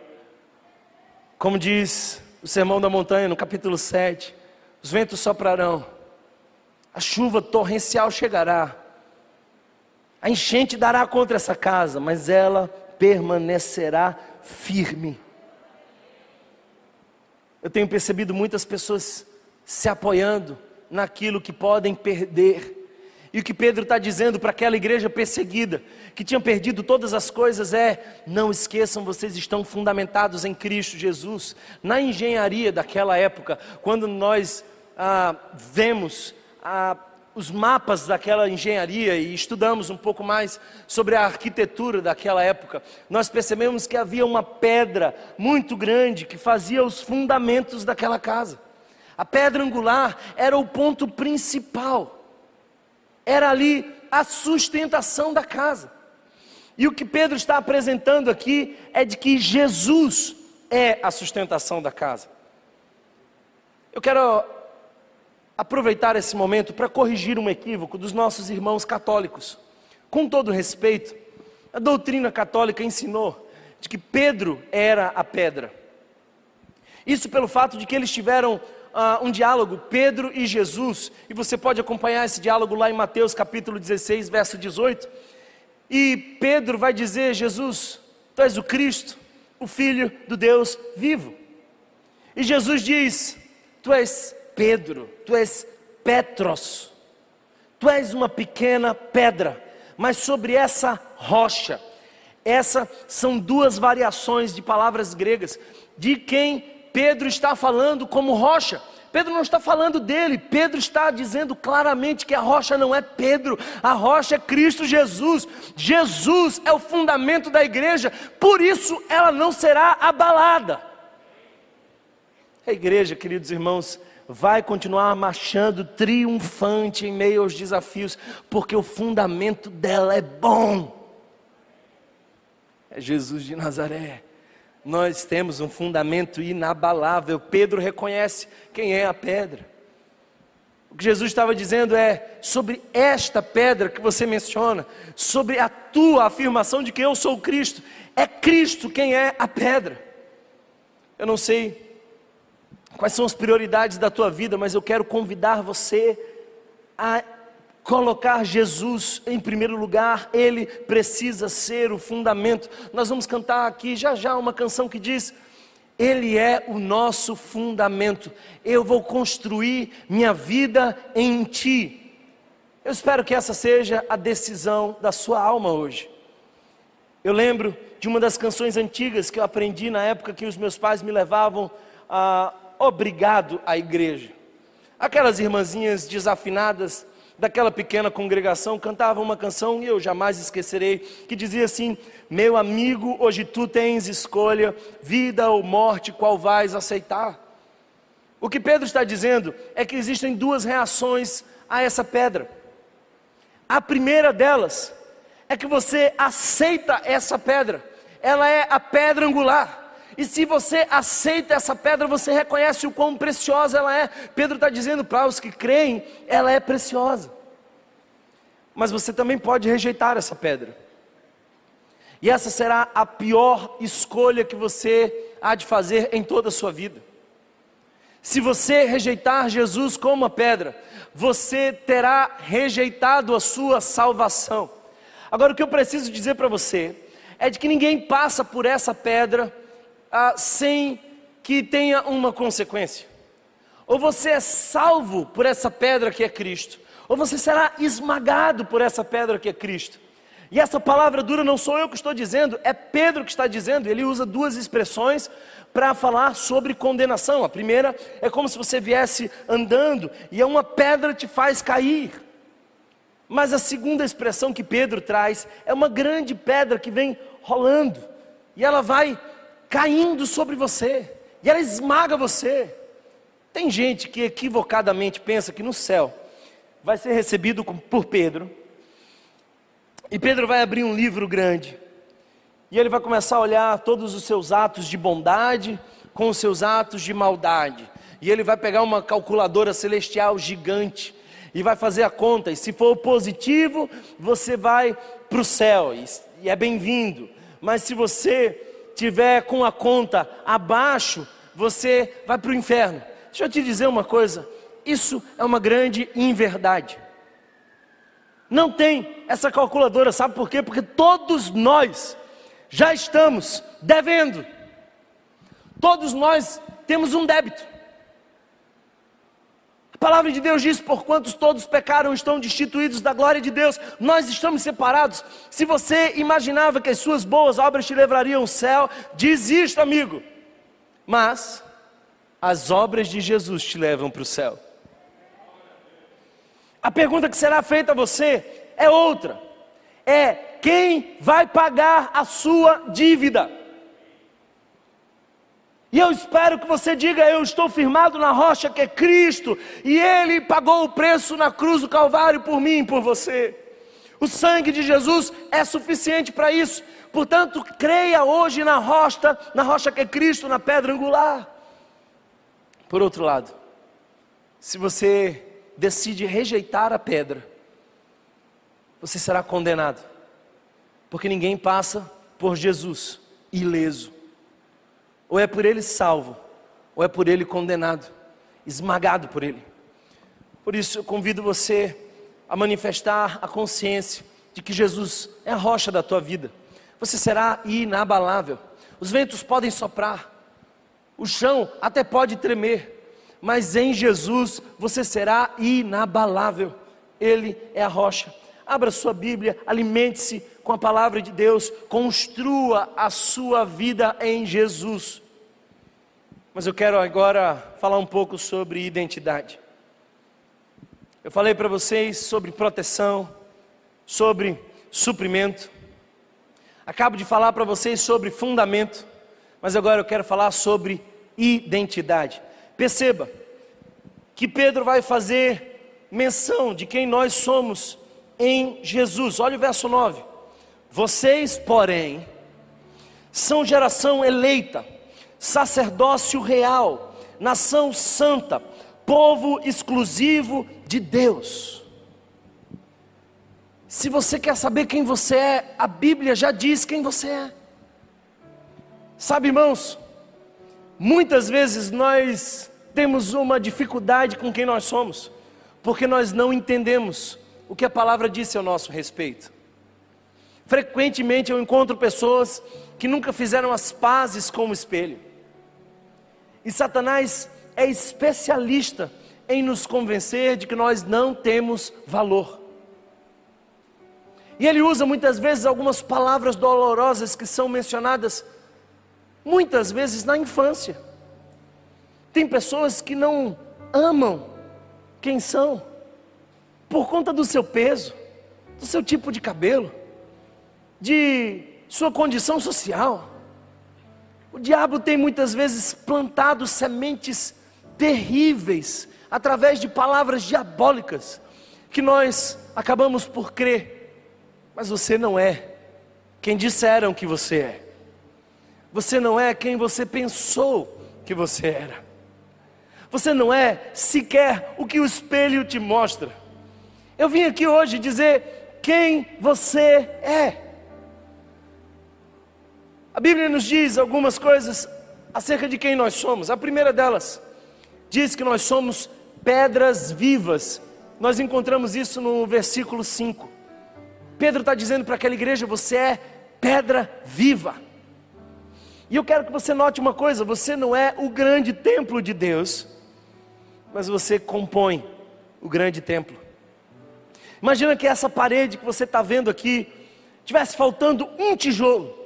como diz o Sermão da Montanha no capítulo 7, os ventos soprarão, a chuva torrencial chegará, a enchente dará contra essa casa, mas ela permanecerá firme. Eu tenho percebido muitas pessoas se apoiando naquilo que podem perder. E o que Pedro está dizendo para aquela igreja perseguida, que tinha perdido todas as coisas, é: não esqueçam, vocês estão fundamentados em Cristo Jesus. Na engenharia daquela época, quando nós ah, vemos ah, os mapas daquela engenharia e estudamos um pouco mais sobre a arquitetura daquela época, nós percebemos que havia uma pedra muito grande que fazia os fundamentos daquela casa. A pedra angular era o ponto principal, era ali a sustentação da casa. E o que Pedro está apresentando aqui é de que Jesus é a sustentação da casa. Eu quero aproveitar esse momento para corrigir um equívoco dos nossos irmãos católicos. Com todo respeito, a doutrina católica ensinou de que Pedro era a pedra. Isso pelo fato de que eles tiveram uh, um diálogo, Pedro e Jesus, e você pode acompanhar esse diálogo lá em Mateus capítulo 16, verso 18. E Pedro vai dizer: Jesus, tu és o Cristo, o Filho do Deus vivo. E Jesus diz: Tu és Pedro, tu és Petros, tu és uma pequena pedra, mas sobre essa rocha, essa são duas variações de palavras gregas, de quem Pedro está falando como rocha. Pedro não está falando dele, Pedro está dizendo claramente que a rocha não é Pedro, a rocha é Cristo Jesus. Jesus é o fundamento da igreja, por isso ela não será abalada. A igreja, queridos irmãos, vai continuar marchando triunfante em meio aos desafios, porque o fundamento dela é bom. É Jesus de Nazaré nós temos um fundamento inabalável. Pedro reconhece quem é a pedra. O que Jesus estava dizendo é sobre esta pedra que você menciona, sobre a tua afirmação de que eu sou Cristo, é Cristo quem é a pedra. Eu não sei quais são as prioridades da tua vida, mas eu quero convidar você a colocar Jesus em primeiro lugar, Ele precisa ser o fundamento. Nós vamos cantar aqui já já uma canção que diz: Ele é o nosso fundamento, eu vou construir minha vida em Ti. Eu espero que essa seja a decisão da sua alma hoje. Eu lembro de uma das canções antigas que eu aprendi na época que os meus pais me levavam a obrigado à igreja. Aquelas irmãzinhas desafinadas daquela pequena congregação cantava uma canção e eu jamais esquecerei, que dizia assim: Meu amigo, hoje tu tens escolha, vida ou morte, qual vais aceitar? O que Pedro está dizendo é que existem duas reações a essa pedra. A primeira delas é que você aceita essa pedra, ela é a pedra angular. E se você aceita essa pedra, você reconhece o quão preciosa ela é. Pedro está dizendo para os que creem, ela é preciosa. Mas você também pode rejeitar essa pedra. E essa será a pior escolha que você há de fazer em toda a sua vida. Se você rejeitar Jesus como a pedra, você terá rejeitado a sua salvação. Agora, o que eu preciso dizer para você é de que ninguém passa por essa pedra ah, sem que tenha uma consequência. Ou você é salvo por essa pedra que é Cristo, ou você será esmagado por essa pedra que é Cristo. E essa palavra dura não sou eu que estou dizendo, é Pedro que está dizendo. Ele usa duas expressões para falar sobre condenação. A primeira é como se você viesse andando e uma pedra te faz cair. Mas a segunda expressão que Pedro traz é uma grande pedra que vem rolando e ela vai caindo sobre você, e ela esmaga você. Tem gente que equivocadamente pensa que no céu vai ser recebido por Pedro, e Pedro vai abrir um livro grande, e ele vai começar a olhar todos os seus atos de bondade com os seus atos de maldade, e ele vai pegar uma calculadora celestial gigante, e vai fazer a conta, e se for positivo, você vai para o céu, e é bem-vindo, mas se você tiver com a conta abaixo, você vai para o inferno. Deixa eu te dizer uma coisa: isso é uma grande inverdade. Não tem essa calculadora, sabe por quê? Porque todos nós já estamos devendo. Todos nós temos um débito palavra de Deus diz: por quantos todos pecaram, estão destituídos da glória de Deus, nós estamos separados. Se você imaginava que as suas boas obras te levariam ao céu, desista, amigo. Mas as obras de Jesus te levam para o céu. A pergunta que será feita a você é outra: é quem vai pagar a sua dívida? E eu espero que você diga: Eu estou firmado na rocha que é Cristo, e Ele pagou o preço na cruz do Calvário por mim e por você. O sangue de Jesus é suficiente para isso. Portanto, creia hoje na rocha, na rocha que é Cristo, na pedra angular. Por outro lado, se você decide rejeitar a pedra, você será condenado, porque ninguém passa por Jesus ileso. Ou é por ele salvo, ou é por ele condenado, esmagado por ele. Por isso eu convido você a manifestar a consciência de que Jesus é a rocha da tua vida. Você será inabalável. Os ventos podem soprar, o chão até pode tremer, mas em Jesus você será inabalável. Ele é a rocha. Abra sua Bíblia, alimente-se com a palavra de Deus, construa a sua vida em Jesus. Mas eu quero agora falar um pouco sobre identidade. Eu falei para vocês sobre proteção, sobre suprimento. Acabo de falar para vocês sobre fundamento, mas agora eu quero falar sobre identidade. Perceba que Pedro vai fazer menção de quem nós somos em Jesus. Olha o verso 9. Vocês, porém, são geração eleita, sacerdócio real, nação santa, povo exclusivo de Deus. Se você quer saber quem você é, a Bíblia já diz quem você é. Sabe, irmãos, muitas vezes nós temos uma dificuldade com quem nós somos, porque nós não entendemos o que a palavra disse ao nosso respeito. Frequentemente eu encontro pessoas que nunca fizeram as pazes com o espelho. E Satanás é especialista em nos convencer de que nós não temos valor. E ele usa muitas vezes algumas palavras dolorosas que são mencionadas muitas vezes na infância. Tem pessoas que não amam quem são por conta do seu peso, do seu tipo de cabelo, de sua condição social. O diabo tem muitas vezes plantado sementes terríveis através de palavras diabólicas que nós acabamos por crer. Mas você não é quem disseram que você é. Você não é quem você pensou que você era. Você não é sequer o que o espelho te mostra. Eu vim aqui hoje dizer quem você é. A Bíblia nos diz algumas coisas acerca de quem nós somos. A primeira delas diz que nós somos pedras vivas. Nós encontramos isso no versículo 5. Pedro está dizendo para aquela igreja: você é pedra viva. E eu quero que você note uma coisa: você não é o grande templo de Deus, mas você compõe o grande templo. Imagina que essa parede que você está vendo aqui tivesse faltando um tijolo.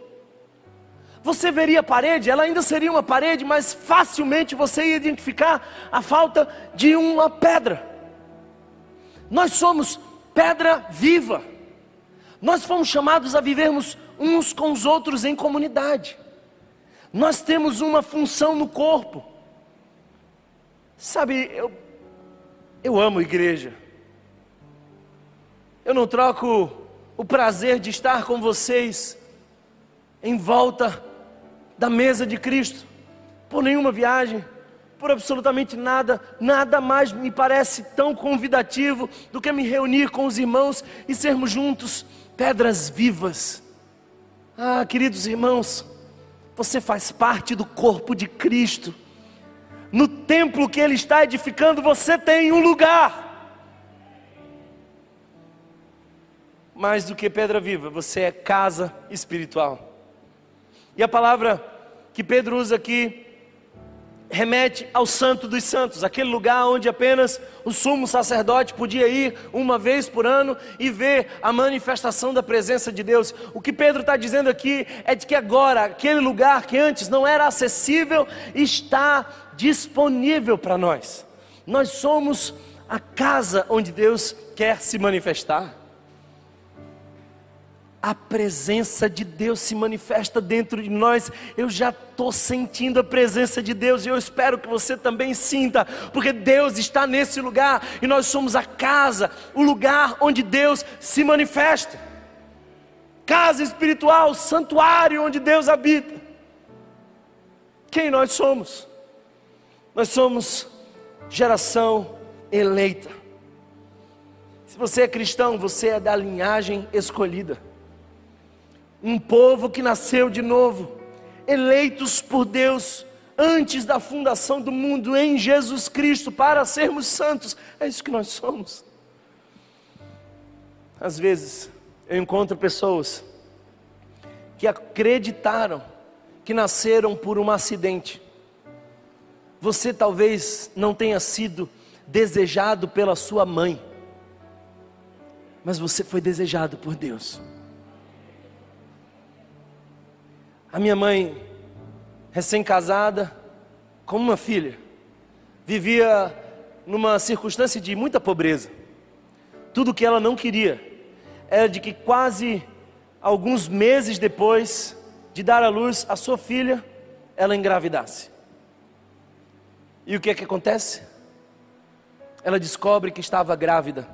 Você veria a parede, ela ainda seria uma parede, mas facilmente você ia identificar a falta de uma pedra. Nós somos pedra viva. Nós fomos chamados a vivermos uns com os outros em comunidade. Nós temos uma função no corpo. Sabe, eu, eu amo igreja. Eu não troco o prazer de estar com vocês em volta da mesa de Cristo por nenhuma viagem, por absolutamente nada, nada mais me parece tão convidativo do que me reunir com os irmãos e sermos juntos pedras vivas. Ah, queridos irmãos, você faz parte do corpo de Cristo. No templo que Ele está edificando, você tem um lugar. mais do que pedra viva, você é casa espiritual. E a palavra que Pedro usa aqui remete ao Santo dos Santos, aquele lugar onde apenas o sumo sacerdote podia ir uma vez por ano e ver a manifestação da presença de Deus. O que Pedro está dizendo aqui é de que agora, aquele lugar que antes não era acessível, está disponível para nós. Nós somos a casa onde Deus quer se manifestar. A presença de Deus se manifesta dentro de nós. Eu já estou sentindo a presença de Deus e eu espero que você também sinta, porque Deus está nesse lugar e nós somos a casa, o lugar onde Deus se manifesta. Casa espiritual, santuário onde Deus habita. Quem nós somos? Nós somos geração eleita. Se você é cristão, você é da linhagem escolhida um povo que nasceu de novo, eleitos por Deus antes da fundação do mundo em Jesus Cristo para sermos santos. É isso que nós somos. Às vezes eu encontro pessoas que acreditaram que nasceram por um acidente. Você talvez não tenha sido desejado pela sua mãe, mas você foi desejado por Deus. A minha mãe, recém-casada, com uma filha, vivia numa circunstância de muita pobreza. Tudo que ela não queria era de que quase alguns meses depois de dar à luz a sua filha, ela engravidasse. E o que é que acontece? Ela descobre que estava grávida.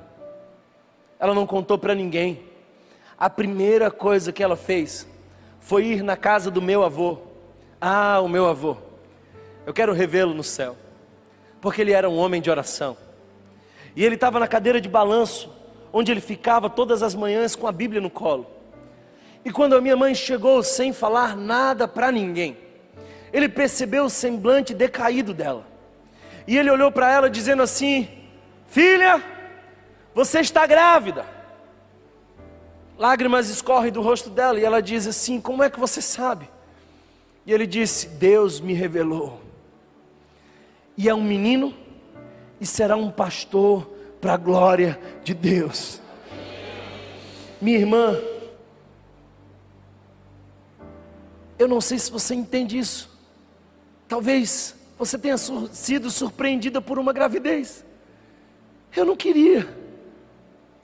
Ela não contou para ninguém. A primeira coisa que ela fez foi ir na casa do meu avô. Ah, o meu avô. Eu quero revê-lo no céu. Porque ele era um homem de oração. E ele estava na cadeira de balanço, onde ele ficava todas as manhãs com a Bíblia no colo. E quando a minha mãe chegou sem falar nada para ninguém, ele percebeu o semblante decaído dela. E ele olhou para ela dizendo assim: Filha, você está grávida. Lágrimas escorrem do rosto dela e ela diz assim: Como é que você sabe? E ele disse: Deus me revelou. E é um menino e será um pastor para a glória de Deus. Minha irmã, eu não sei se você entende isso. Talvez você tenha sido surpreendida por uma gravidez. Eu não queria,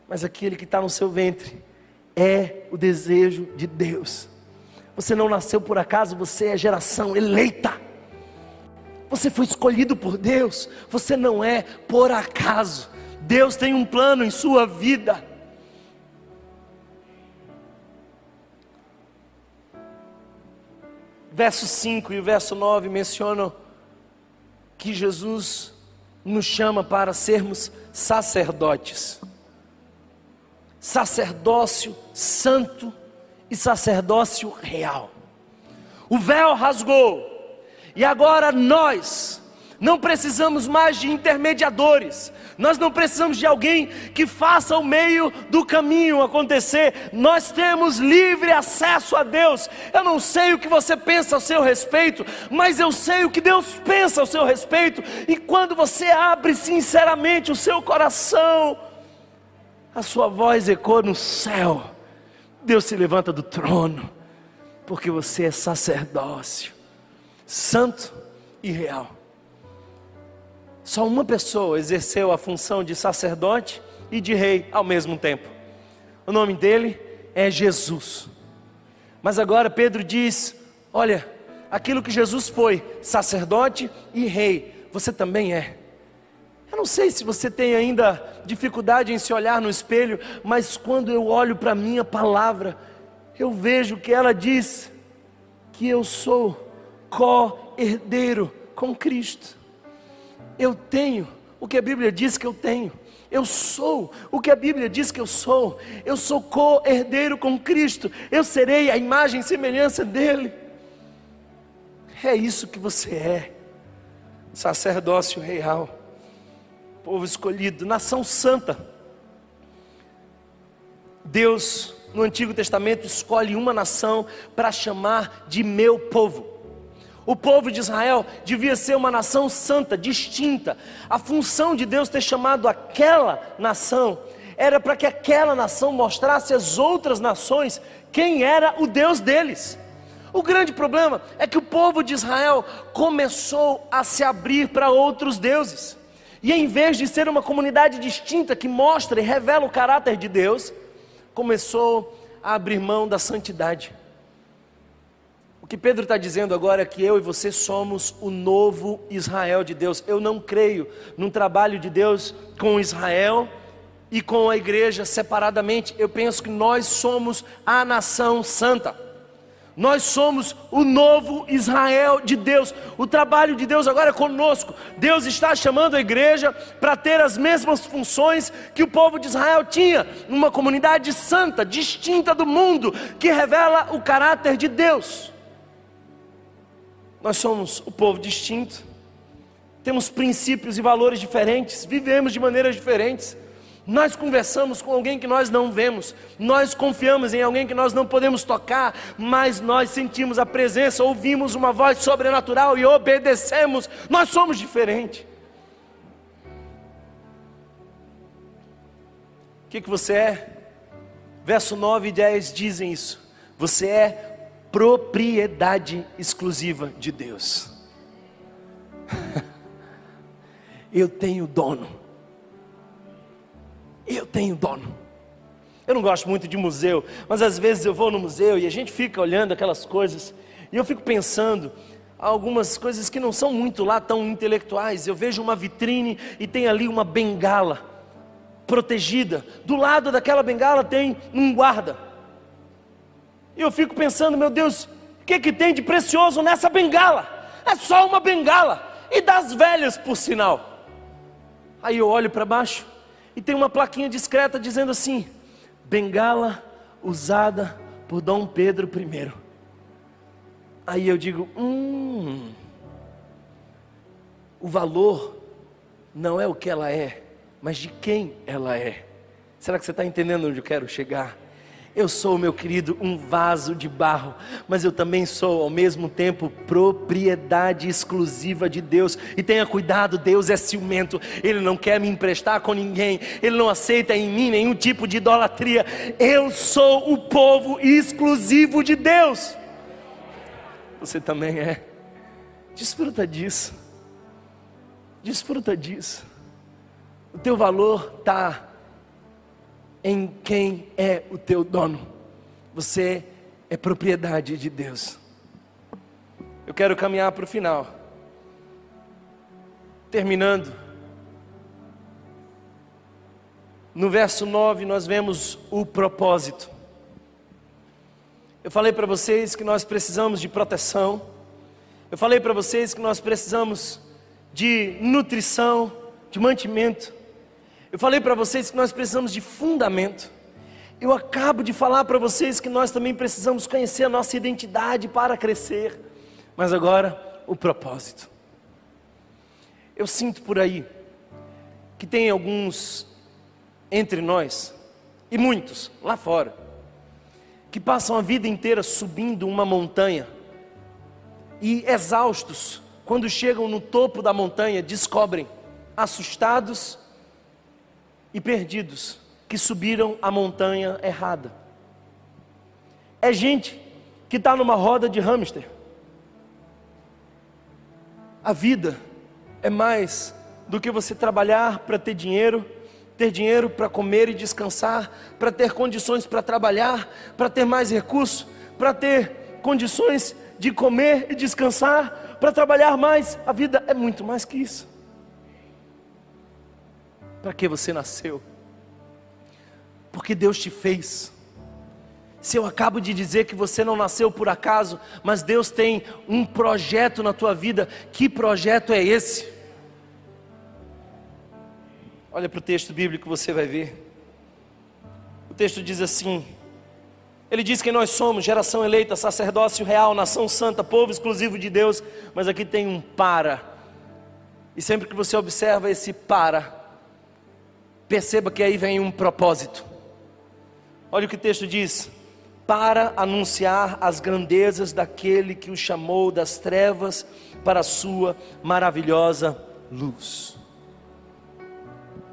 mas aquele que está no seu ventre é o desejo de Deus. Você não nasceu por acaso, você é geração eleita. Você foi escolhido por Deus, você não é por acaso. Deus tem um plano em sua vida. Verso 5 e o verso 9 mencionam que Jesus nos chama para sermos sacerdotes sacerdócio santo e sacerdócio real. O véu rasgou, e agora nós não precisamos mais de intermediadores, nós não precisamos de alguém que faça o meio do caminho acontecer, nós temos livre acesso a Deus. Eu não sei o que você pensa ao seu respeito, mas eu sei o que Deus pensa ao seu respeito, e quando você abre sinceramente o seu coração, a sua voz ecoa no céu. Deus se levanta do trono, porque você é sacerdócio, santo e real. Só uma pessoa exerceu a função de sacerdote e de rei ao mesmo tempo. O nome dele é Jesus. Mas agora Pedro diz: Olha, aquilo que Jesus foi, sacerdote e rei, você também é. Eu não sei se você tem ainda dificuldade em se olhar no espelho, mas quando eu olho para a minha palavra, eu vejo que ela diz que eu sou co-herdeiro com Cristo. Eu tenho o que a Bíblia diz que eu tenho. Eu sou o que a Bíblia diz que eu sou. Eu sou co-herdeiro com Cristo. Eu serei a imagem e semelhança dele. É isso que você é, sacerdócio real povo escolhido, nação santa. Deus, no Antigo Testamento, escolhe uma nação para chamar de meu povo. O povo de Israel devia ser uma nação santa, distinta. A função de Deus ter chamado aquela nação era para que aquela nação mostrasse às outras nações quem era o Deus deles. O grande problema é que o povo de Israel começou a se abrir para outros deuses. E em vez de ser uma comunidade distinta que mostra e revela o caráter de Deus, começou a abrir mão da santidade. O que Pedro está dizendo agora é que eu e você somos o novo Israel de Deus. Eu não creio num trabalho de Deus com Israel e com a igreja separadamente. Eu penso que nós somos a nação santa. Nós somos o novo Israel de Deus. O trabalho de Deus agora é conosco. Deus está chamando a igreja para ter as mesmas funções que o povo de Israel tinha, numa comunidade santa, distinta do mundo, que revela o caráter de Deus. Nós somos o povo distinto, temos princípios e valores diferentes, vivemos de maneiras diferentes. Nós conversamos com alguém que nós não vemos, nós confiamos em alguém que nós não podemos tocar, mas nós sentimos a presença, ouvimos uma voz sobrenatural e obedecemos. Nós somos diferentes. O que, que você é? Verso 9 e 10 dizem isso. Você é propriedade exclusiva de Deus. Eu tenho dono. Eu tenho dono. Eu não gosto muito de museu, mas às vezes eu vou no museu e a gente fica olhando aquelas coisas e eu fico pensando algumas coisas que não são muito lá tão intelectuais. Eu vejo uma vitrine e tem ali uma bengala protegida. Do lado daquela bengala tem um guarda. E eu fico pensando, meu Deus, o que, que tem de precioso nessa bengala? É só uma bengala, e das velhas, por sinal. Aí eu olho para baixo e tem uma plaquinha discreta dizendo assim: bengala usada por Dom Pedro I. Aí eu digo: hum, o valor não é o que ela é, mas de quem ela é. Será que você está entendendo onde eu quero chegar? Eu sou, meu querido, um vaso de barro, mas eu também sou, ao mesmo tempo, propriedade exclusiva de Deus. E tenha cuidado, Deus é ciumento, Ele não quer me emprestar com ninguém, Ele não aceita em mim nenhum tipo de idolatria. Eu sou o povo exclusivo de Deus. Você também é. Desfruta disso. Desfruta disso. O teu valor está em quem é o teu dono. Você é propriedade de Deus. Eu quero caminhar para o final. Terminando. No verso 9 nós vemos o propósito. Eu falei para vocês que nós precisamos de proteção. Eu falei para vocês que nós precisamos de nutrição, de mantimento. Eu falei para vocês que nós precisamos de fundamento. Eu acabo de falar para vocês que nós também precisamos conhecer a nossa identidade para crescer. Mas agora, o propósito. Eu sinto por aí que tem alguns entre nós, e muitos lá fora, que passam a vida inteira subindo uma montanha e exaustos, quando chegam no topo da montanha, descobrem, assustados, e perdidos que subiram a montanha errada. É gente que está numa roda de hamster. A vida é mais do que você trabalhar para ter dinheiro, ter dinheiro para comer e descansar, para ter condições para trabalhar, para ter mais recursos, para ter condições de comer e descansar, para trabalhar mais. A vida é muito mais que isso. Para que você nasceu? Porque Deus te fez. Se eu acabo de dizer que você não nasceu por acaso, mas Deus tem um projeto na tua vida, que projeto é esse? Olha para o texto bíblico, você vai ver. O texto diz assim: Ele diz que nós somos geração eleita, sacerdócio real, nação santa, povo exclusivo de Deus, mas aqui tem um para. E sempre que você observa esse para, Perceba que aí vem um propósito. Olha o que o texto diz: para anunciar as grandezas daquele que o chamou das trevas para a sua maravilhosa luz.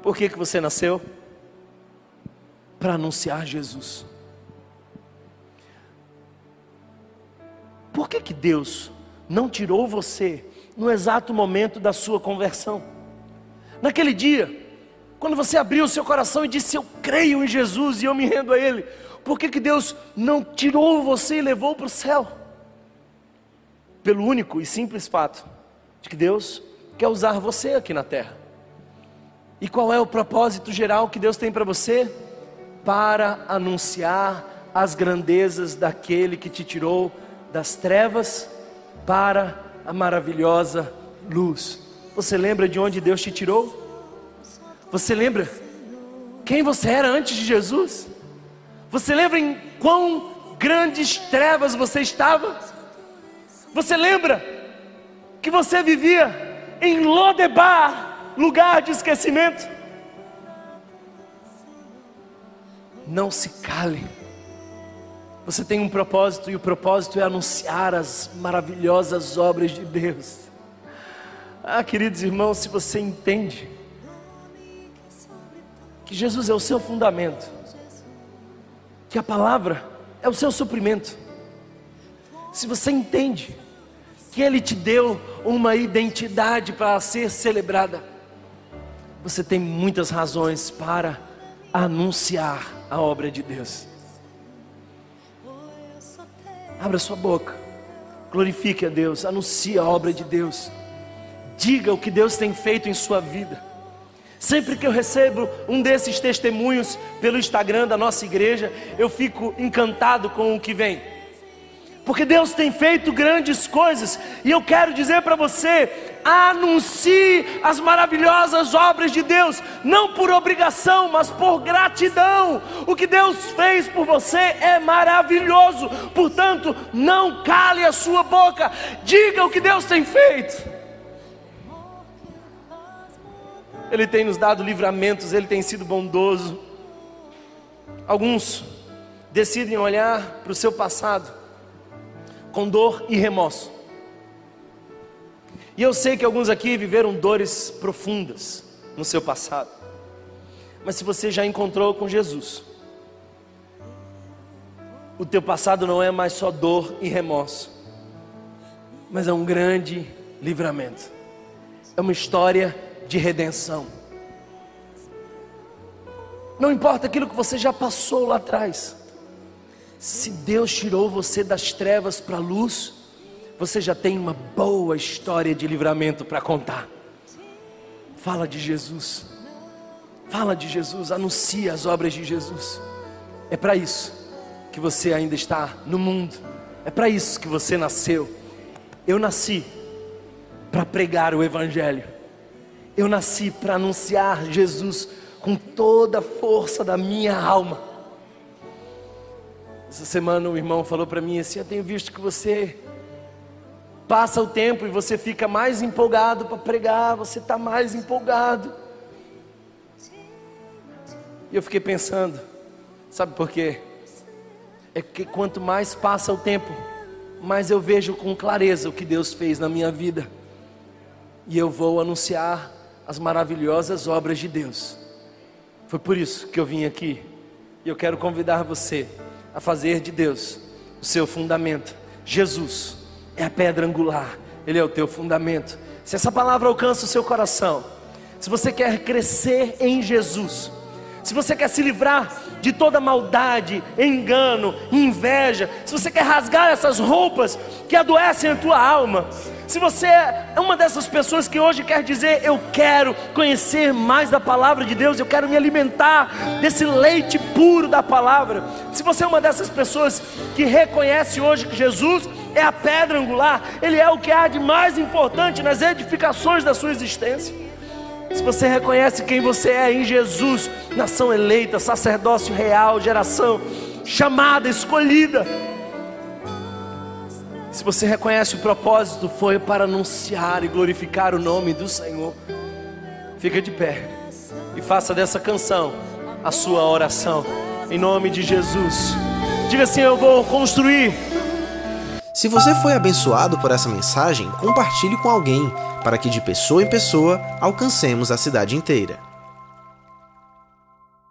Por que, que você nasceu? Para anunciar Jesus. Por que, que Deus não tirou você no exato momento da sua conversão? Naquele dia, quando você abriu o seu coração e disse: Eu creio em Jesus e eu me rendo a Ele. Por que, que Deus não tirou você e levou para o céu? Pelo único e simples fato de que Deus quer usar você aqui na terra. E qual é o propósito geral que Deus tem para você? Para anunciar as grandezas daquele que te tirou das trevas para a maravilhosa luz. Você lembra de onde Deus te tirou? Você lembra quem você era antes de Jesus? Você lembra em quão grandes trevas você estava? Você lembra que você vivia em Lodebar, lugar de esquecimento? Não se cale. Você tem um propósito e o propósito é anunciar as maravilhosas obras de Deus. Ah, queridos irmãos, se você entende que Jesus é o seu fundamento, que a palavra é o seu suprimento, se você entende que Ele te deu uma identidade para ser celebrada, você tem muitas razões para anunciar a obra de Deus. Abra sua boca, glorifique a Deus, anuncie a obra de Deus, diga o que Deus tem feito em sua vida. Sempre que eu recebo um desses testemunhos pelo Instagram da nossa igreja, eu fico encantado com o que vem porque Deus tem feito grandes coisas, e eu quero dizer para você: anuncie as maravilhosas obras de Deus, não por obrigação, mas por gratidão. O que Deus fez por você é maravilhoso, portanto, não cale a sua boca, diga o que Deus tem feito. Ele tem nos dado livramentos, ele tem sido bondoso. Alguns decidem olhar para o seu passado com dor e remorso. E eu sei que alguns aqui viveram dores profundas no seu passado. Mas se você já encontrou com Jesus, o teu passado não é mais só dor e remorso, mas é um grande livramento. É uma história de redenção. Não importa aquilo que você já passou lá atrás. Se Deus tirou você das trevas para a luz, você já tem uma boa história de livramento para contar. Fala de Jesus. Fala de Jesus, anuncia as obras de Jesus. É para isso que você ainda está no mundo. É para isso que você nasceu. Eu nasci para pregar o Evangelho. Eu nasci para anunciar Jesus com toda a força da minha alma. Essa semana o irmão falou para mim assim: Eu tenho visto que você passa o tempo e você fica mais empolgado para pregar, você está mais empolgado. E eu fiquei pensando, sabe por quê? É que quanto mais passa o tempo, mais eu vejo com clareza o que Deus fez na minha vida. E eu vou anunciar as maravilhosas obras de Deus. Foi por isso que eu vim aqui. E eu quero convidar você a fazer de Deus o seu fundamento. Jesus é a pedra angular, Ele é o teu fundamento. Se essa palavra alcança o seu coração, se você quer crescer em Jesus, se você quer se livrar de toda maldade, engano, inveja, se você quer rasgar essas roupas que adoecem a tua alma, se você é uma dessas pessoas que hoje quer dizer, eu quero conhecer mais da palavra de Deus, eu quero me alimentar desse leite puro da palavra. Se você é uma dessas pessoas que reconhece hoje que Jesus é a pedra angular, Ele é o que há de mais importante nas edificações da sua existência. Se você reconhece quem você é em Jesus, nação eleita, sacerdócio real, geração chamada, escolhida. Se você reconhece o propósito foi para anunciar e glorificar o nome do Senhor, fica de pé e faça dessa canção a sua oração, em nome de Jesus. Diga assim: Eu vou construir. Se você foi abençoado por essa mensagem, compartilhe com alguém para que de pessoa em pessoa alcancemos a cidade inteira.